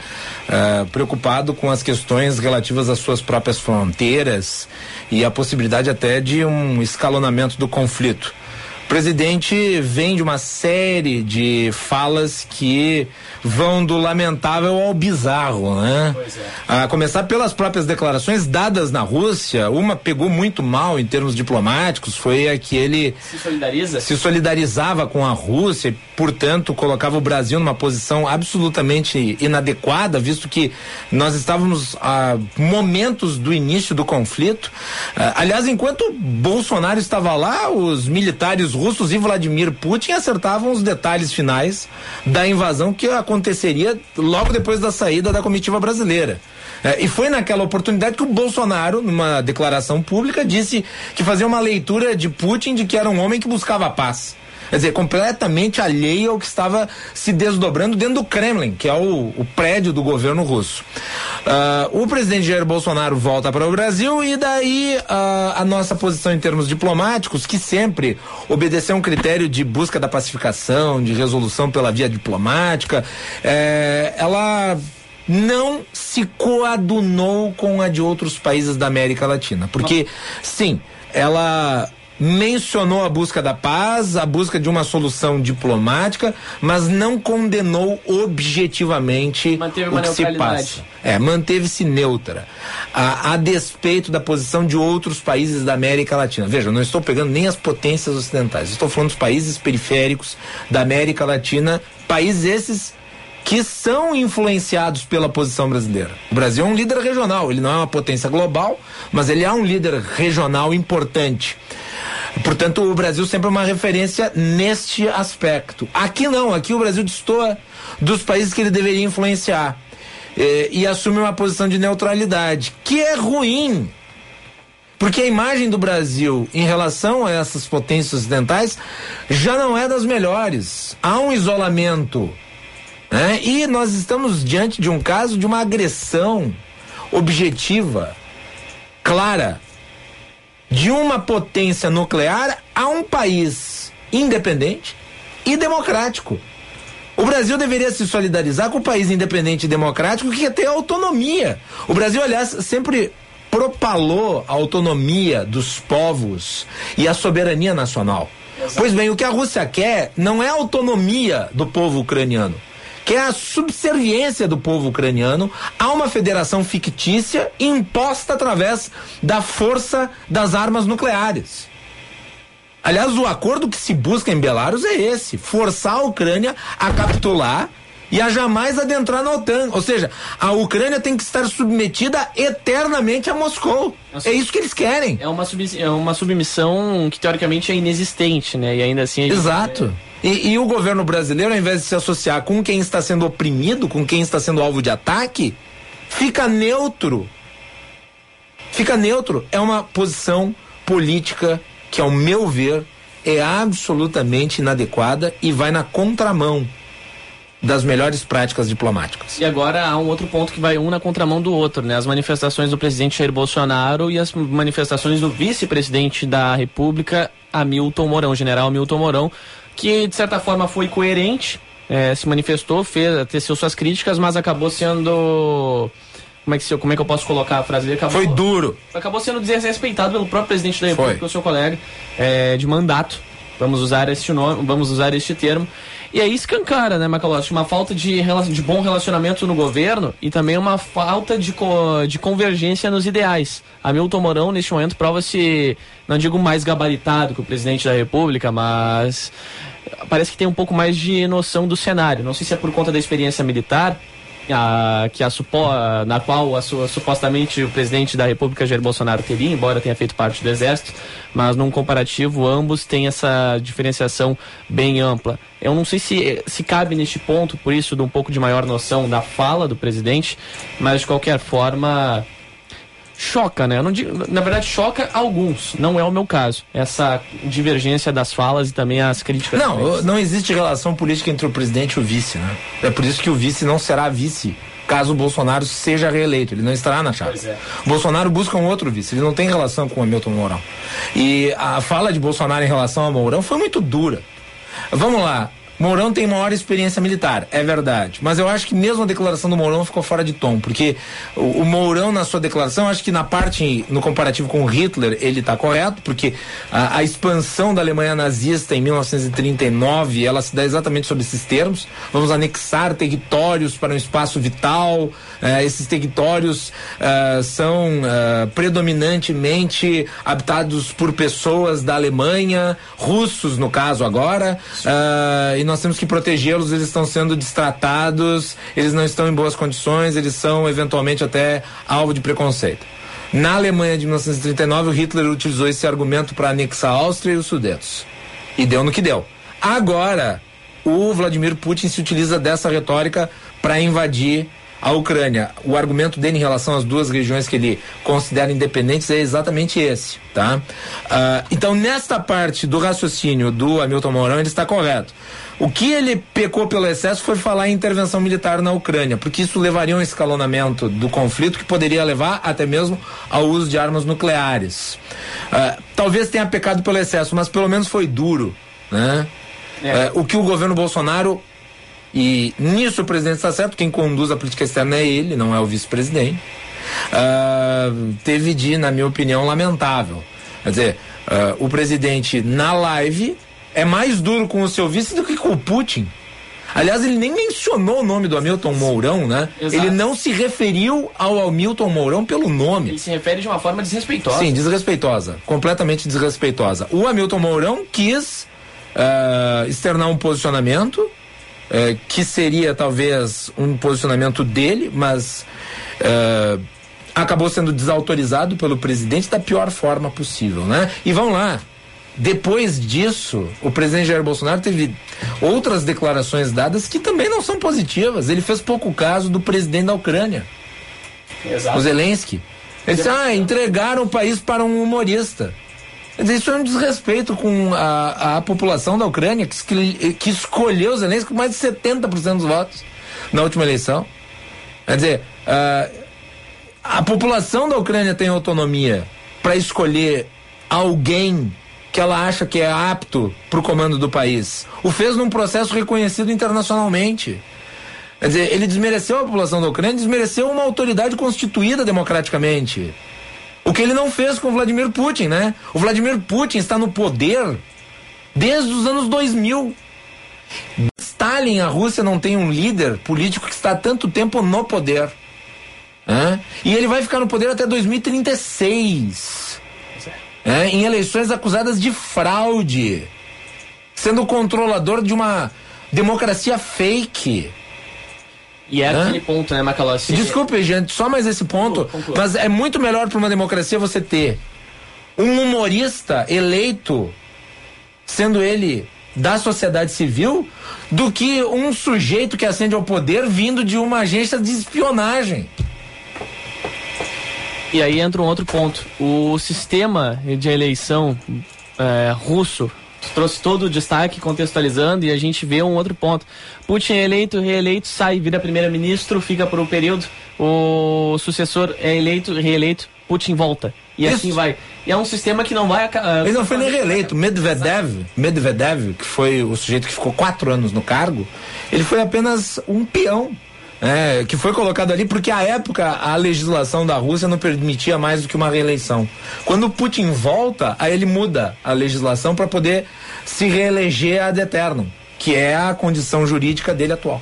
é, preocupado com as questões relativas às suas próprias fronteiras e a possibilidade até de um escalonamento do conflito. O presidente vem de uma série de falas que vão do lamentável ao bizarro, né? Pois é. A começar pelas próprias declarações dadas na Rússia, uma pegou muito mal em termos diplomáticos, foi a que ele se solidariza, se solidarizava com a Rússia, e, portanto, colocava o Brasil numa posição absolutamente inadequada, visto que nós estávamos a momentos do início do conflito. Uh, aliás, enquanto Bolsonaro estava lá, os militares russos e Vladimir Putin acertavam os detalhes finais da invasão que aconteceria logo depois da saída da comitiva brasileira. É, e foi naquela oportunidade que o Bolsonaro, numa declaração pública, disse que fazia uma leitura de Putin de que era um homem que buscava a paz. Quer dizer, completamente alheio ao que estava se desdobrando dentro do Kremlin, que é o, o prédio do governo russo. Uh, o presidente Jair Bolsonaro volta para o Brasil e daí uh, a nossa posição em termos diplomáticos, que sempre obedeceu um critério de busca da pacificação, de resolução pela via diplomática, eh, ela não se coadunou com a de outros países da América Latina. Porque, sim, ela mencionou a busca da paz, a busca de uma solução diplomática, mas não condenou objetivamente Manteve o que se passa. É, manteve-se neutra, a, a despeito da posição de outros países da América Latina. Veja, não estou pegando nem as potências ocidentais, estou falando dos países periféricos da América Latina, países esses que são influenciados pela posição brasileira. O Brasil é um líder regional, ele não é uma potência global, mas ele é um líder regional importante. Portanto, o Brasil sempre é uma referência neste aspecto. Aqui não, aqui o Brasil destoa dos países que ele deveria influenciar eh, e assume uma posição de neutralidade, que é ruim. Porque a imagem do Brasil em relação a essas potências ocidentais já não é das melhores. Há um isolamento. Né? E nós estamos diante de um caso de uma agressão objetiva, clara, de uma potência nuclear a um país independente e democrático. O Brasil deveria se solidarizar com o país independente e democrático que ter autonomia. O Brasil, aliás, sempre propalou a autonomia dos povos e a soberania nacional. Pois bem, o que a Rússia quer não é autonomia do povo ucraniano, quer a subserviência do povo ucraniano a uma federação fictícia imposta através da força das armas nucleares. Aliás, o acordo que se busca em Belarus é esse: forçar a Ucrânia a capitular e a jamais adentrar na OTAN. Ou seja, a Ucrânia tem que estar submetida eternamente a Moscou. É isso que eles querem. É uma, é uma submissão que teoricamente é inexistente, né? E ainda assim. a gente- Exato. E, e o governo brasileiro, ao invés de se associar com quem está sendo oprimido, com quem está sendo alvo de ataque, fica neutro. Fica neutro. É uma posição política que, ao meu ver, é absolutamente inadequada e vai na contramão das melhores práticas diplomáticas. E agora há um outro ponto que vai um na contramão do outro, né? As manifestações do presidente Jair Bolsonaro e as manifestações do vice-presidente da República, Hamilton Mourão, general Hamilton Mourão, que de certa forma foi coerente, eh, se manifestou, fez, teceu suas críticas, mas acabou sendo. Como é que, como é que eu posso colocar a frase? Acabou, Foi duro. acabou sendo desrespeitado pelo próprio presidente da República, o seu colega eh, de mandato. Vamos usar este nome, vamos usar este termo. E aí escancara, né, Macalossi? Uma falta de, de bom relacionamento no governo e também uma falta de, co- de convergência nos ideais. Hamilton Mourão, neste momento, prova-se, não digo mais gabaritado que o presidente da República, mas parece que tem um pouco mais de noção do cenário. Não sei se é por conta da experiência militar, a, que a na qual a supostamente o presidente da República Jair Bolsonaro teria, embora tenha feito parte do exército, mas num comparativo ambos têm essa diferenciação bem ampla. Eu não sei se, se cabe neste ponto, por isso, de um pouco de maior noção da fala do presidente, mas de qualquer forma choca, né? Digo- na verdade, choca alguns, não é o meu caso. Essa divergência das falas e também as críticas. Não, não existe relação política entre o presidente e o vice, né? É por isso que o vice não será vice caso o Bolsonaro seja reeleito, ele não estará na chapa. É. Bolsonaro busca um outro vice, ele não tem relação com o Hamilton Mourão. E a fala de Bolsonaro em relação ao Mourão foi muito dura. Vamos lá. Mourão tem maior experiência militar, é verdade. Mas eu acho que mesmo a declaração do Mourão ficou fora de tom, porque o, o Mourão, na sua declaração, acho que na parte, no comparativo com Hitler, ele está correto, porque a, a expansão da Alemanha nazista em 1939, ela se dá exatamente sob esses termos. Vamos anexar territórios para um espaço vital. Eh, esses territórios eh, são eh, predominantemente habitados por pessoas da Alemanha, russos no caso agora, e nós temos que protegê-los. Eles estão sendo destratados, eles não estão em boas condições, eles são eventualmente até alvo de preconceito. Na Alemanha de 1939, o Hitler utilizou esse argumento para anexar a Áustria e os Sudetos. E deu no que deu. Agora, o Vladimir Putin se utiliza dessa retórica para invadir a Ucrânia. O argumento dele em relação às duas regiões que ele considera independentes é exatamente esse, tá? Ah, então, nesta parte do raciocínio do Hamilton Mourão, ele está correto. O que ele pecou pelo excesso foi falar em intervenção militar na Ucrânia, porque isso levaria a um escalonamento do conflito que poderia levar até mesmo ao uso de armas nucleares. Ah, talvez tenha pecado pelo excesso, mas pelo menos foi duro, né? É, o que o governo Bolsonaro e nisso o presidente está certo, quem conduz a política externa é ele, não é o vice-presidente. Ah, teve de, na minha opinião, lamentável. Quer dizer, ah, o presidente na live é mais duro com o seu vice do que com o Putin. Aliás, ele nem mencionou o nome do Hamilton Mourão, né? Exato. Ele não se referiu ao Hamilton Mourão pelo nome. Ele se refere de uma forma desrespeitosa. Sim, desrespeitosa. Completamente desrespeitosa. O Hamilton Mourão quis ah, externar um posicionamento eh, que seria talvez um posicionamento dele, mas ah, acabou sendo desautorizado pelo presidente da pior forma possível, né? E vamos lá. Depois disso, o presidente Jair Bolsonaro teve outras declarações dadas que também não são positivas. Ele fez pouco caso do presidente da Ucrânia, Exato. o Zelensky. Ele disse: ah, entregaram o país para um humorista. Isso é um desrespeito com a, a população da Ucrânia, que, que escolheu Zelensky com mais de 70% dos votos na última eleição. Quer dizer, ah, a população da Ucrânia tem autonomia para escolher alguém que ela acha que é apto para o comando do país. O fez num processo reconhecido internacionalmente. Quer dizer, ele desmereceu a população da Ucrânia, desmereceu uma autoridade constituída democraticamente. O que ele não fez com o Vladimir Putin, né? O Vladimir Putin está no poder desde os anos 2000. Stalin, a Rússia não tem um líder político que está há tanto tempo no poder. né? E ele vai ficar no poder até 2036. né? Em eleições acusadas de fraude. Sendo controlador de uma democracia fake. E é Hã? aquele ponto, né, Macalossi? Desculpe, gente, só mais esse ponto. Mas é muito melhor para uma democracia você ter um humorista eleito, sendo ele da sociedade civil, do que um sujeito que ascende ao poder vindo de uma agência de espionagem. E aí entra um outro ponto. O sistema de eleição é, russo trouxe todo o destaque contextualizando e a gente vê um outro ponto. Putin é eleito, reeleito, sai, vira primeiro-ministro, fica por um período, o sucessor é eleito, reeleito, Putin volta. E assim vai. E é um sistema que não vai acabar. Ele não foi nem reeleito. Medvedev, Medvedev, que foi o sujeito que ficou quatro anos no cargo, ele foi apenas um peão. Né, que foi colocado ali porque à época a legislação da Rússia não permitia mais do que uma reeleição. Quando o Putin volta, aí ele muda a legislação para poder se reeleger ad eternum, que é a condição jurídica dele atual.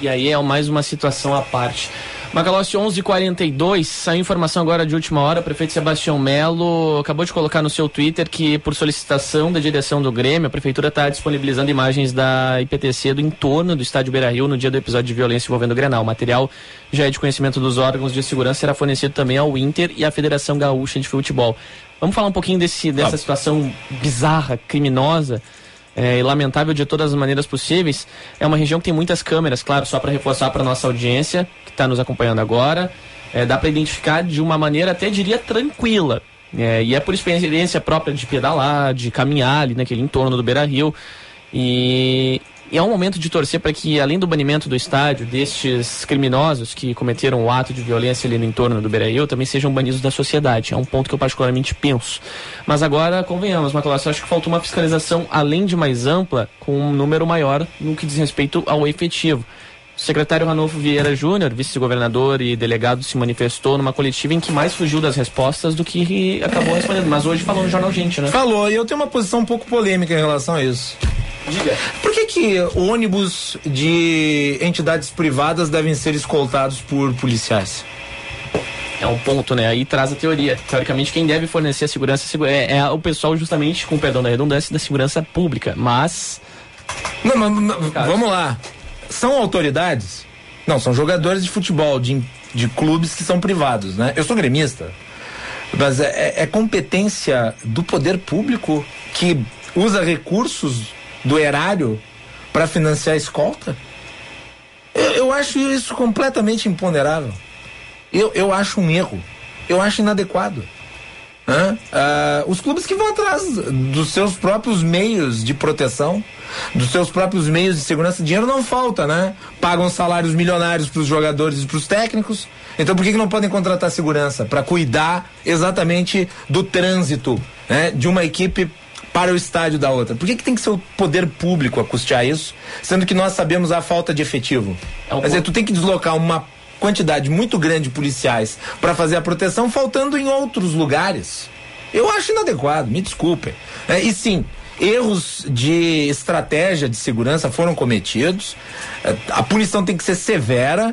E aí é mais uma situação à parte. Macalossi 11:42 saiu informação agora de última hora. O prefeito Sebastião Melo acabou de colocar no seu Twitter que, por solicitação da direção do Grêmio, a prefeitura está disponibilizando imagens da IPTC do entorno do estádio Beira Rio no dia do episódio de violência envolvendo o Grenal. O material já é de conhecimento dos órgãos de segurança será fornecido também ao Inter e à Federação Gaúcha de Futebol. Vamos falar um pouquinho desse, dessa situação bizarra, criminosa é, e lamentável de todas as maneiras possíveis. É uma região que tem muitas câmeras, claro, só para reforçar para nossa audiência que está nos acompanhando agora. É, dá para identificar de uma maneira até diria tranquila. É, e é por experiência própria de pedalar, de caminhar ali naquele entorno do Beira Rio. E, e é um momento de torcer para que, além do banimento do estádio, destes criminosos que cometeram o ato de violência ali no entorno do Beira Rio, também sejam banidos da sociedade. É um ponto que eu particularmente penso. Mas agora, convenhamos, eu acho que faltou uma fiscalização, além de mais ampla, com um número maior no que diz respeito ao efetivo. O secretário Ranolfo Vieira Júnior, vice-governador e delegado, se manifestou numa coletiva em que mais fugiu das respostas do que acabou respondendo. Mas hoje falou no Jornal Gente, né? Falou, e eu tenho uma posição um pouco polêmica em relação a isso. Diga. Por que, que ônibus de entidades privadas devem ser escoltados por policiais? É um ponto, né? Aí traz a teoria. Teoricamente, quem deve fornecer a segurança segu- é, é o pessoal, justamente, com perdão da redundância, da segurança pública. Mas. Não, mas, mas, vamos lá. São autoridades? Não, são jogadores de futebol, de, de clubes que são privados, né? Eu sou gremista. Mas é, é competência do poder público que usa recursos do erário para financiar a escolta? Eu, eu acho isso completamente imponderável. Eu, eu acho um erro. Eu acho inadequado. Ah, os clubes que vão atrás dos seus próprios meios de proteção, dos seus próprios meios de segurança, dinheiro não falta, né? Pagam salários milionários para os jogadores e para os técnicos. Então por que, que não podem contratar segurança para cuidar exatamente do trânsito né? de uma equipe para o estádio da outra? Por que, que tem que ser o poder público a custear isso, sendo que nós sabemos a falta de efetivo? É um Quer dizer, tu tem que deslocar uma quantidade muito grande de policiais para fazer a proteção, faltando em outros lugares. Eu acho inadequado, me desculpem. É, e sim, erros de estratégia de segurança foram cometidos. É, a punição tem que ser severa.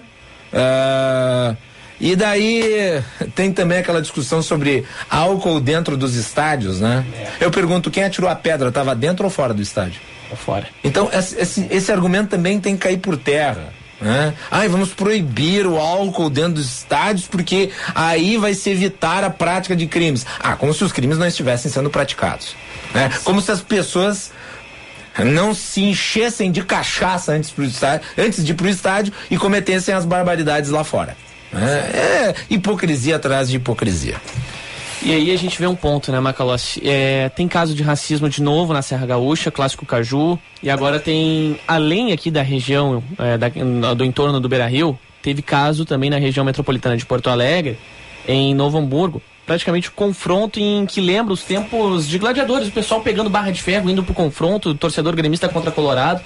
É, e daí tem também aquela discussão sobre álcool dentro dos estádios, né? É. Eu pergunto, quem atirou a pedra estava dentro ou fora do estádio? Fora. Então, esse, esse argumento também tem que cair por terra. Né? Ai, vamos proibir o álcool dentro dos estádios porque aí vai se evitar a prática de crimes. Ah, como se os crimes não estivessem sendo praticados. Né? Como se as pessoas não se enchessem de cachaça antes, pro estádio, antes de ir pro estádio e cometessem as barbaridades lá fora. Né? É hipocrisia atrás de hipocrisia. E aí a gente vê um ponto, né, Macalossi? É, tem caso de racismo de novo na Serra Gaúcha, clássico Caju, e agora tem, além aqui da região, é, da, do entorno do Beira Rio, teve caso também na região metropolitana de Porto Alegre, em Novo Hamburgo, praticamente um confronto em que lembra os tempos de gladiadores, o pessoal pegando barra de ferro, indo pro confronto, torcedor gremista contra Colorado.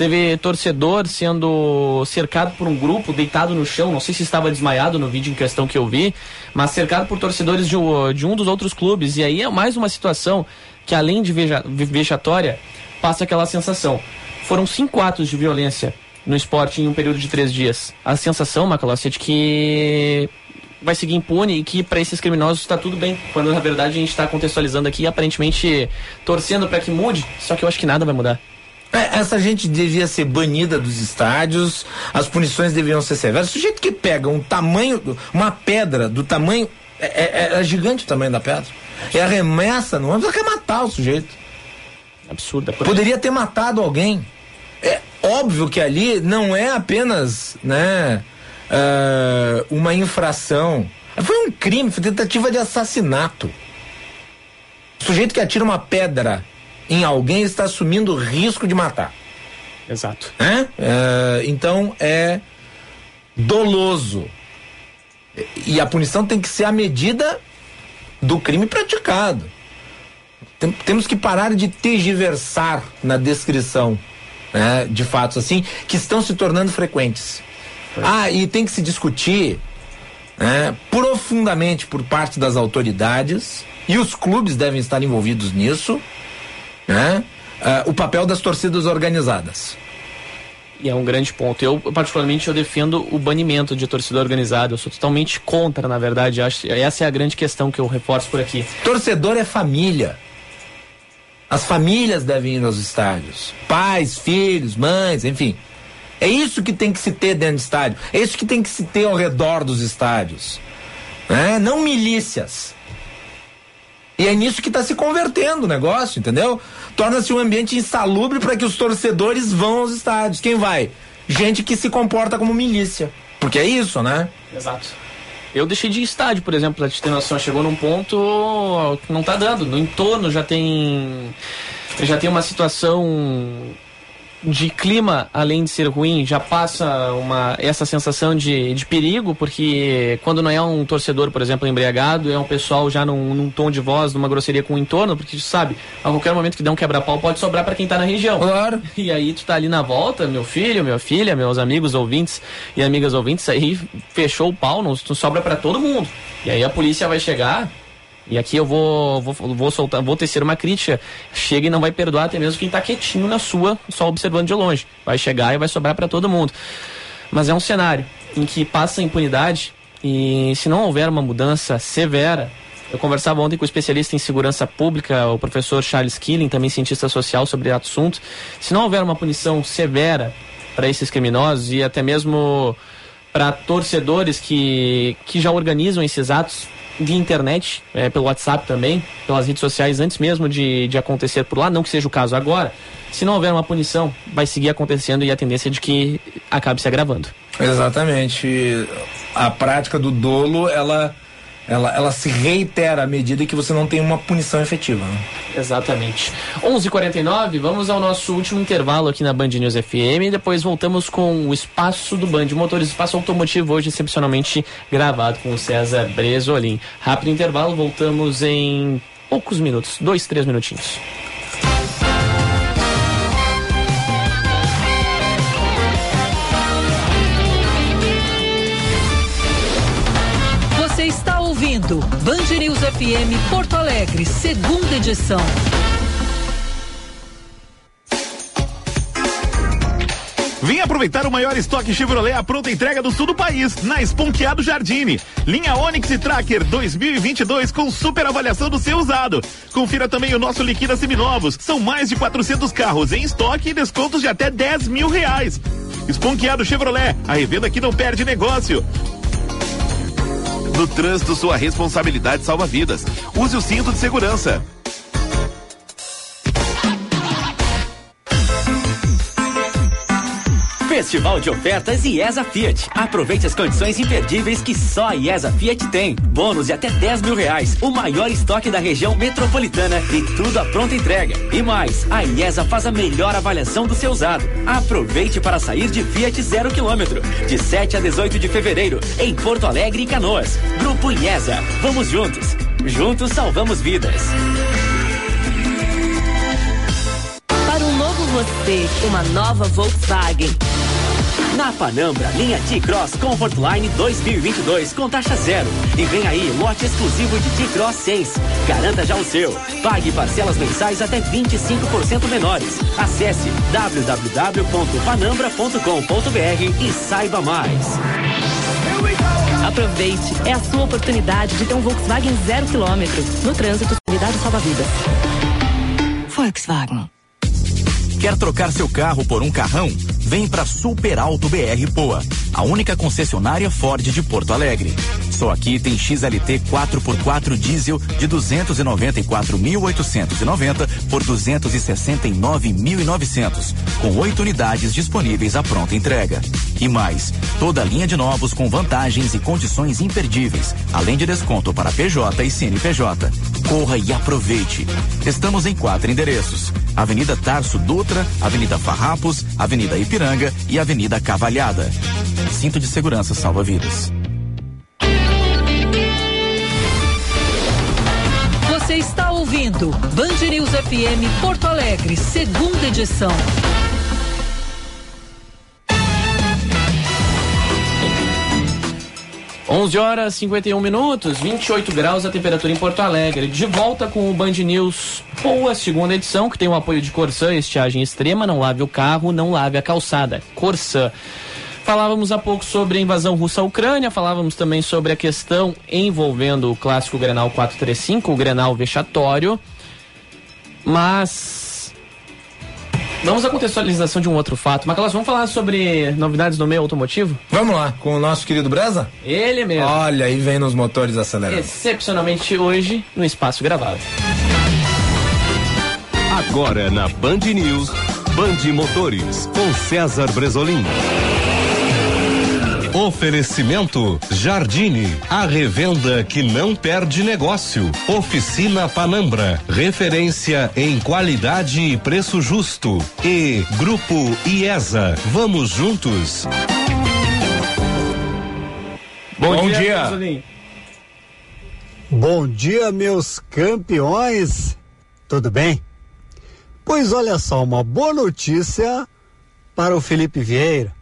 Teve torcedor sendo cercado por um grupo, deitado no chão, não sei se estava desmaiado no vídeo em questão que eu vi, mas cercado por torcedores de, de um dos outros clubes. E aí é mais uma situação que, além de veja, vexatória, passa aquela sensação. Foram cinco atos de violência no esporte em um período de três dias. A sensação, Macalossi, é de que vai seguir impune e que para esses criminosos está tudo bem, quando na verdade a gente está contextualizando aqui aparentemente torcendo para que mude, só que eu acho que nada vai mudar. É, essa gente devia ser banida dos estádios, as punições deviam ser severas. O sujeito que pega um tamanho, uma pedra do tamanho. É, é, é gigante o tamanho da pedra. E arremessa no ônibus, quer matar o sujeito. Absurda. Poderia ter matado alguém. É óbvio que ali não é apenas, né? uh, uma infração. Foi um crime, foi tentativa de assassinato. O sujeito que atira uma pedra em alguém está assumindo o risco de matar. Exato. É? Uh, então é doloso. E a punição tem que ser a medida do crime praticado. Tem, temos que parar de tergiversar na descrição né, de fatos assim que estão se tornando frequentes. Ah, e tem que se discutir né, profundamente por parte das autoridades, e os clubes devem estar envolvidos nisso, né, uh, o papel das torcidas organizadas. E é um grande ponto. Eu, particularmente, eu defendo o banimento de torcida organizada. Eu sou totalmente contra, na verdade. Acho, essa é a grande questão que eu reforço por aqui. Torcedor é família. As famílias devem ir aos estádios. Pais, filhos, mães, enfim. É isso que tem que se ter dentro do estádio. É isso que tem que se ter ao redor dos estádios. Né? Não milícias. E é nisso que está se convertendo o negócio, entendeu? Torna-se um ambiente insalubre para que os torcedores vão aos estádios. Quem vai? Gente que se comporta como milícia. Porque é isso, né? Exato. Eu deixei de estádio, por exemplo, ter noção. Chegou num ponto que não tá dando. No entorno já tem. Já tem uma situação de clima, além de ser ruim, já passa uma, essa sensação de, de perigo, porque quando não é um torcedor, por exemplo, embriagado, é um pessoal já num, num tom de voz, numa grosseria com o entorno, porque tu sabe, a qualquer momento que der um quebra-pau pode sobrar para quem tá na região. Claro. E aí tu tá ali na volta, meu filho, minha filha, meus amigos ouvintes e amigas ouvintes, aí fechou o pau, não, não sobra para todo mundo. E aí a polícia vai chegar, e aqui eu vou, vou, vou soltar, vou tecer uma crítica. Chega e não vai perdoar até mesmo quem está quietinho na sua, só observando de longe. Vai chegar e vai sobrar para todo mundo. Mas é um cenário em que passa a impunidade e se não houver uma mudança severa, eu conversava ontem com o especialista em segurança pública, o professor Charles Killing, também cientista social sobre o assunto. Se não houver uma punição severa para esses criminosos e até mesmo para torcedores que, que já organizam esses atos de internet, é, pelo WhatsApp também, pelas redes sociais, antes mesmo de, de acontecer por lá, não que seja o caso agora, se não houver uma punição, vai seguir acontecendo e a tendência é de que acabe se agravando. Exatamente. A prática do dolo, ela ela, ela se reitera à medida que você não tem uma punição efetiva. Né? Exatamente. 11:49 h 49 vamos ao nosso último intervalo aqui na Band News FM e depois voltamos com o espaço do Band Motores, espaço automotivo hoje excepcionalmente gravado com o César Bresolim. Rápido intervalo, voltamos em poucos minutos, dois, três minutinhos. Ouvindo Band News FM Porto Alegre, segunda edição. Vem aproveitar o maior estoque Chevrolet à pronta entrega do sul do país, na Esponqueado Jardine. Linha Onix e Tracker 2022 com super avaliação do seu usado. Confira também o nosso Liquida Seminovos. São mais de 400 carros em estoque e descontos de até 10 mil reais. Esponqueado Chevrolet, a revenda que não perde negócio. No trânsito, sua responsabilidade salva vidas. Use o cinto de segurança. Festival de ofertas IESA Fiat. Aproveite as condições imperdíveis que só a IESA Fiat tem. Bônus de até 10 mil reais. O maior estoque da região metropolitana e tudo à pronta entrega. E mais, a IESA faz a melhor avaliação do seu usado. Aproveite para sair de Fiat zero quilômetro. De 7 a 18 de fevereiro, em Porto Alegre e Canoas. Grupo IESA. Vamos juntos. Juntos salvamos vidas. Para um novo você, uma nova Volkswagen. Na Panambra, linha T-Cross Comfort Line 2022 com taxa zero. E vem aí, lote exclusivo de T-Cross Sense. Garanta já o seu. Pague parcelas mensais até 25% menores. Acesse www.panambra.com.br e saiba mais. Aproveite, é a sua oportunidade de ter um Volkswagen zero quilômetro. No trânsito, cuidado salva vidas. Volkswagen. Quer trocar seu carro por um carrão? Vem para Super Alto BR Poa, a única concessionária Ford de Porto Alegre. Só aqui tem XLT 4x4 diesel de 294.890 por 269.900, com oito unidades disponíveis à pronta entrega. E mais, toda linha de novos com vantagens e condições imperdíveis, além de desconto para PJ e CNPJ. Corra e aproveite. Estamos em quatro endereços: Avenida Tarso Dutra, Avenida Farrapos, Avenida Ipiranga e Avenida Cavalhada. Cinto de segurança salva vidas. Você está ouvindo Band News FM Porto Alegre, segunda edição. Onze horas 51 minutos, 28 graus a temperatura em Porto Alegre. De volta com o Band News Poa, segunda edição, que tem o apoio de Corsã, estiagem extrema, não lave o carro, não lave a calçada. Corsã. Falávamos há pouco sobre a invasão russa à Ucrânia, falávamos também sobre a questão envolvendo o clássico Grenal 435, o Grenal vexatório. Mas Vamos à contextualização de um outro fato. Macalas, vamos falar sobre novidades no meio automotivo? Vamos lá, com o nosso querido Breza? Ele mesmo. Olha, aí vem nos motores acelerados. Excepcionalmente hoje, no espaço gravado. Agora na Band News, Band Motores, com César Bresolim. Oferecimento Jardine, a revenda que não perde negócio. Oficina Panambra, referência em qualidade e preço justo. E Grupo IESA, vamos juntos. Bom, Bom dia. dia. Bom dia, meus campeões. Tudo bem? Pois olha só, uma boa notícia para o Felipe Vieira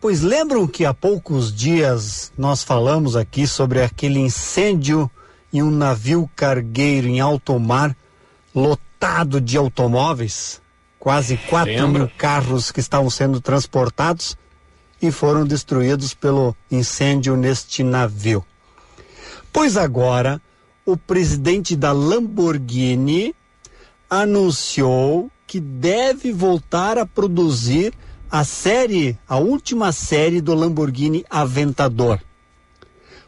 Pois lembram que há poucos dias nós falamos aqui sobre aquele incêndio em um navio cargueiro em alto mar, lotado de automóveis? Quase 4 mil carros que estavam sendo transportados e foram destruídos pelo incêndio neste navio. Pois agora, o presidente da Lamborghini anunciou que deve voltar a produzir a série, a última série do Lamborghini Aventador.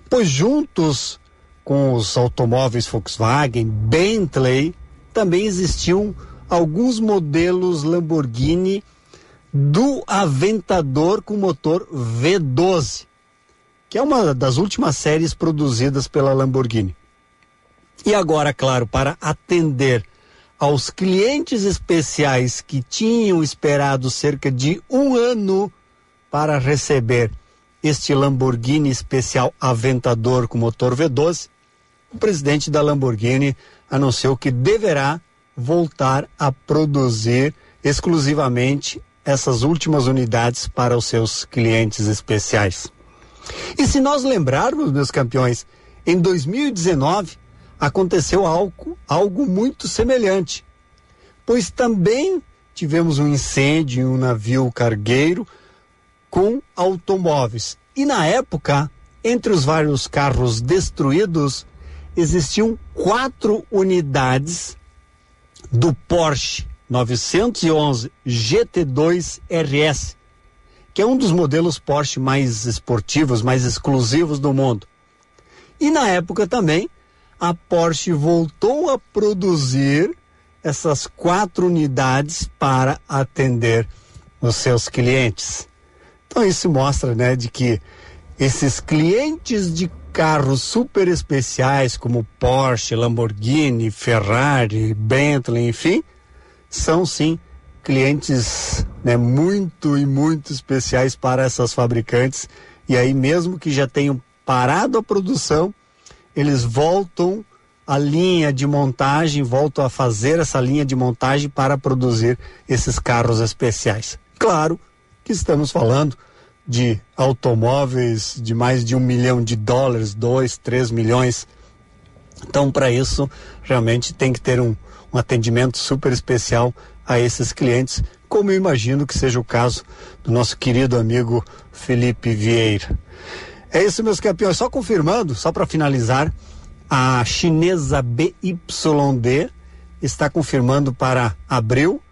Pois juntos com os automóveis Volkswagen, Bentley, também existiam alguns modelos Lamborghini do Aventador com motor V12, que é uma das últimas séries produzidas pela Lamborghini. E agora, claro, para atender aos clientes especiais que tinham esperado cerca de um ano para receber este Lamborghini especial Aventador com motor V12, o presidente da Lamborghini anunciou que deverá voltar a produzir exclusivamente essas últimas unidades para os seus clientes especiais. E se nós lembrarmos, meus campeões, em 2019 aconteceu algo, algo muito semelhante, pois também tivemos um incêndio em um navio cargueiro com automóveis. E na época, entre os vários carros destruídos, existiam quatro unidades do Porsche 911 GT2 RS, que é um dos modelos Porsche mais esportivos, mais exclusivos do mundo. E na época também, a Porsche voltou a produzir essas quatro unidades para atender os seus clientes. Então isso mostra, né, de que esses clientes de carros super especiais como Porsche, Lamborghini, Ferrari, Bentley, enfim, são sim clientes né, muito e muito especiais para essas fabricantes. E aí, mesmo que já tenham parado a produção, eles voltam a linha de montagem, voltam a fazer essa linha de montagem para produzir esses carros especiais. Claro que estamos falando de automóveis de mais de um milhão de dólares, dois, três milhões. Então, para isso, realmente tem que ter um, um atendimento super especial a esses clientes, como eu imagino que seja o caso do nosso querido amigo Felipe Vieira. É isso, meus campeões. Só confirmando, só para finalizar, a chinesa BYD está confirmando para abril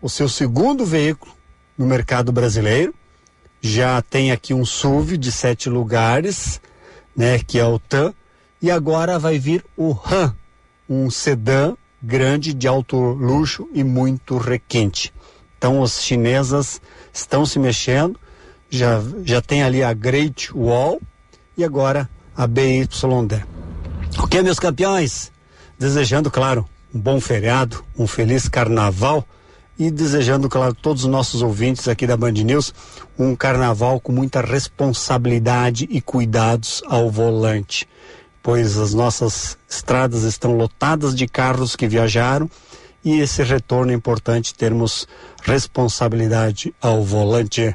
o seu segundo veículo no mercado brasileiro. Já tem aqui um SUV de sete lugares, né, que é o TAN, e agora vai vir o Han, um sedã grande de alto luxo e muito requinte. Então as chinesas estão se mexendo, já, já tem ali a Great Wall e agora a BYD. Ok, meus campeões? Desejando, claro, um bom feriado, um feliz carnaval e desejando, claro, todos os nossos ouvintes aqui da Band News um carnaval com muita responsabilidade e cuidados ao volante pois as nossas estradas estão lotadas de carros que viajaram e esse retorno é importante termos responsabilidade ao volante.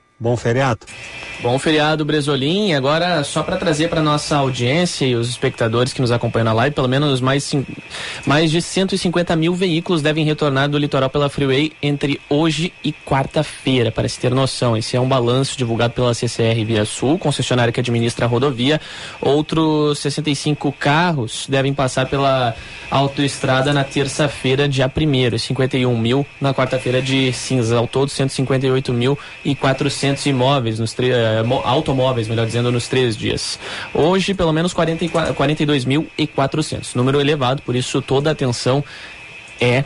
Bom feriado. Bom feriado, Bresolim. Agora, só para trazer para nossa audiência e os espectadores que nos acompanham na live, pelo menos mais, mais de 150 mil veículos devem retornar do litoral pela Freeway entre hoje e quarta-feira, para se ter noção. Esse é um balanço divulgado pela CCR Via Sul, concessionária que administra a rodovia. Outros 65 carros devem passar pela autoestrada na terça-feira, dia 1 51 mil na quarta-feira de cinzas. Ao todo, 158 mil e 400 imóveis, nos eh, automóveis, melhor dizendo, nos três dias. Hoje, pelo menos 42.400. Número elevado, por isso toda a atenção é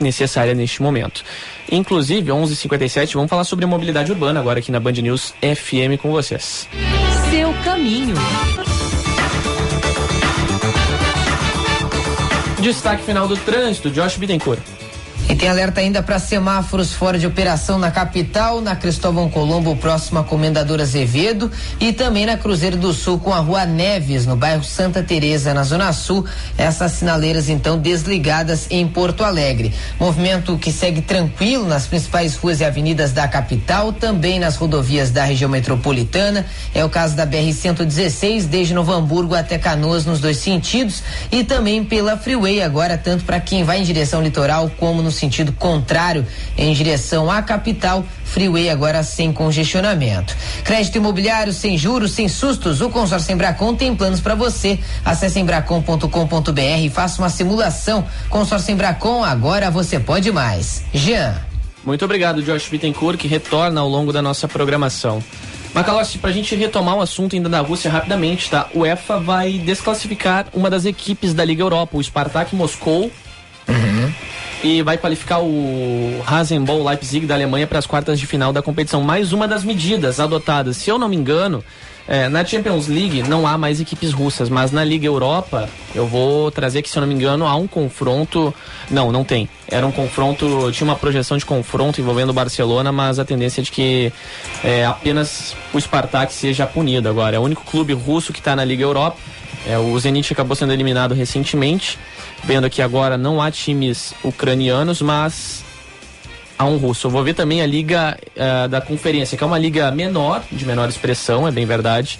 necessária neste momento. Inclusive, 11:57, vamos falar sobre mobilidade urbana agora aqui na Band News FM com vocês. Seu caminho. Destaque final do trânsito, Josh Bittencourt. E tem alerta ainda para semáforos fora de operação na capital, na Cristóvão Colombo, próxima a Comendador Azevedo, e também na Cruzeiro do Sul com a Rua Neves, no bairro Santa Teresa, na Zona Sul. Essas sinaleiras então desligadas em Porto Alegre. Movimento que segue tranquilo nas principais ruas e avenidas da capital, também nas rodovias da região metropolitana. É o caso da BR 116, desde Novo Hamburgo até Canoas nos dois sentidos, e também pela Freeway agora tanto para quem vai em direção litoral como no sentido contrário em direção à capital. Freeway agora sem congestionamento. Crédito imobiliário sem juros, sem sustos. O consórcio Embracon tem planos para você. Acesse embracon.com.br e faça uma simulação. Consórcio Embracon, agora você pode mais. Jean. Muito obrigado, Josh Bittencourt, que retorna ao longo da nossa programação. Macalossi, para a gente retomar o assunto ainda da Rússia rapidamente, tá? O EFA vai desclassificar uma das equipes da Liga Europa, o Spartak Moscou. E vai qualificar o Rasenball Leipzig da Alemanha para as quartas de final da competição. Mais uma das medidas adotadas, se eu não me engano, é, na Champions League não há mais equipes russas, mas na Liga Europa eu vou trazer que, se eu não me engano, há um confronto. Não, não tem. Era um confronto, tinha uma projeção de confronto envolvendo o Barcelona, mas a tendência é de que é, apenas o Spartak seja punido agora. É o único clube russo que está na Liga Europa. É, o Zenit acabou sendo eliminado recentemente. Vendo aqui agora, não há times ucranianos, mas há um russo. Eu vou ver também a liga uh, da conferência, que é uma liga menor, de menor expressão, é bem verdade,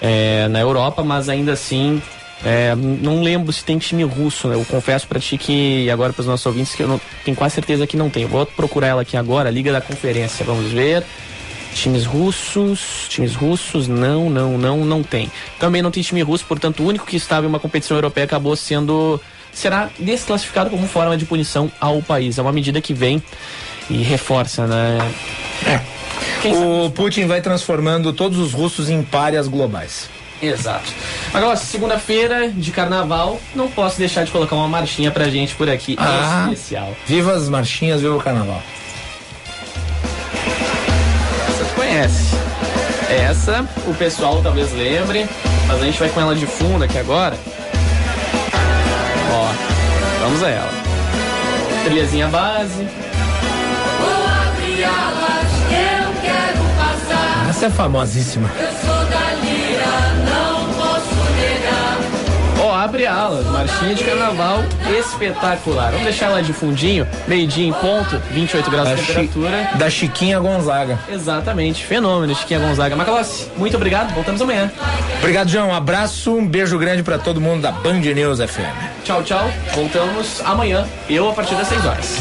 é, na Europa, mas ainda assim É, não lembro se tem time russo, né? Eu confesso pra ti que agora pros nossos ouvintes que eu não tenho quase certeza que não tem. Eu vou procurar ela aqui agora, Liga da Conferência, vamos ver. Times russos, times russos, não, não, não, não tem. Também não tem time russo, portanto, o único que estava em uma competição europeia acabou sendo será desclassificado como forma de punição ao país. É uma medida que vem e reforça, né? É. o Putin vai transformando todos os russos em párias globais. Exato. Agora, segunda-feira de carnaval, não posso deixar de colocar uma marchinha pra gente por aqui. Ah, especial. Viva as marchinhas, viva o carnaval. Conhece. Essa, o pessoal talvez lembre, mas a gente vai com ela de fundo aqui agora. Ó, vamos a ela. Trilhazinha base. Vou abrir alas, eu quero passar. Essa é famosíssima. Eu sou abre alas, marchinha de carnaval espetacular. Vamos deixar ela de fundinho, meio-dia em ponto, 28 graus Da de Chi- temperatura. Da Chiquinha Gonzaga. Exatamente, fenômeno, Chiquinha Gonzaga. Macalossi, muito obrigado, voltamos amanhã. Obrigado, João. Um abraço, um beijo grande pra todo mundo da Band News FM. Tchau, tchau. Voltamos amanhã, eu a partir das 6 horas.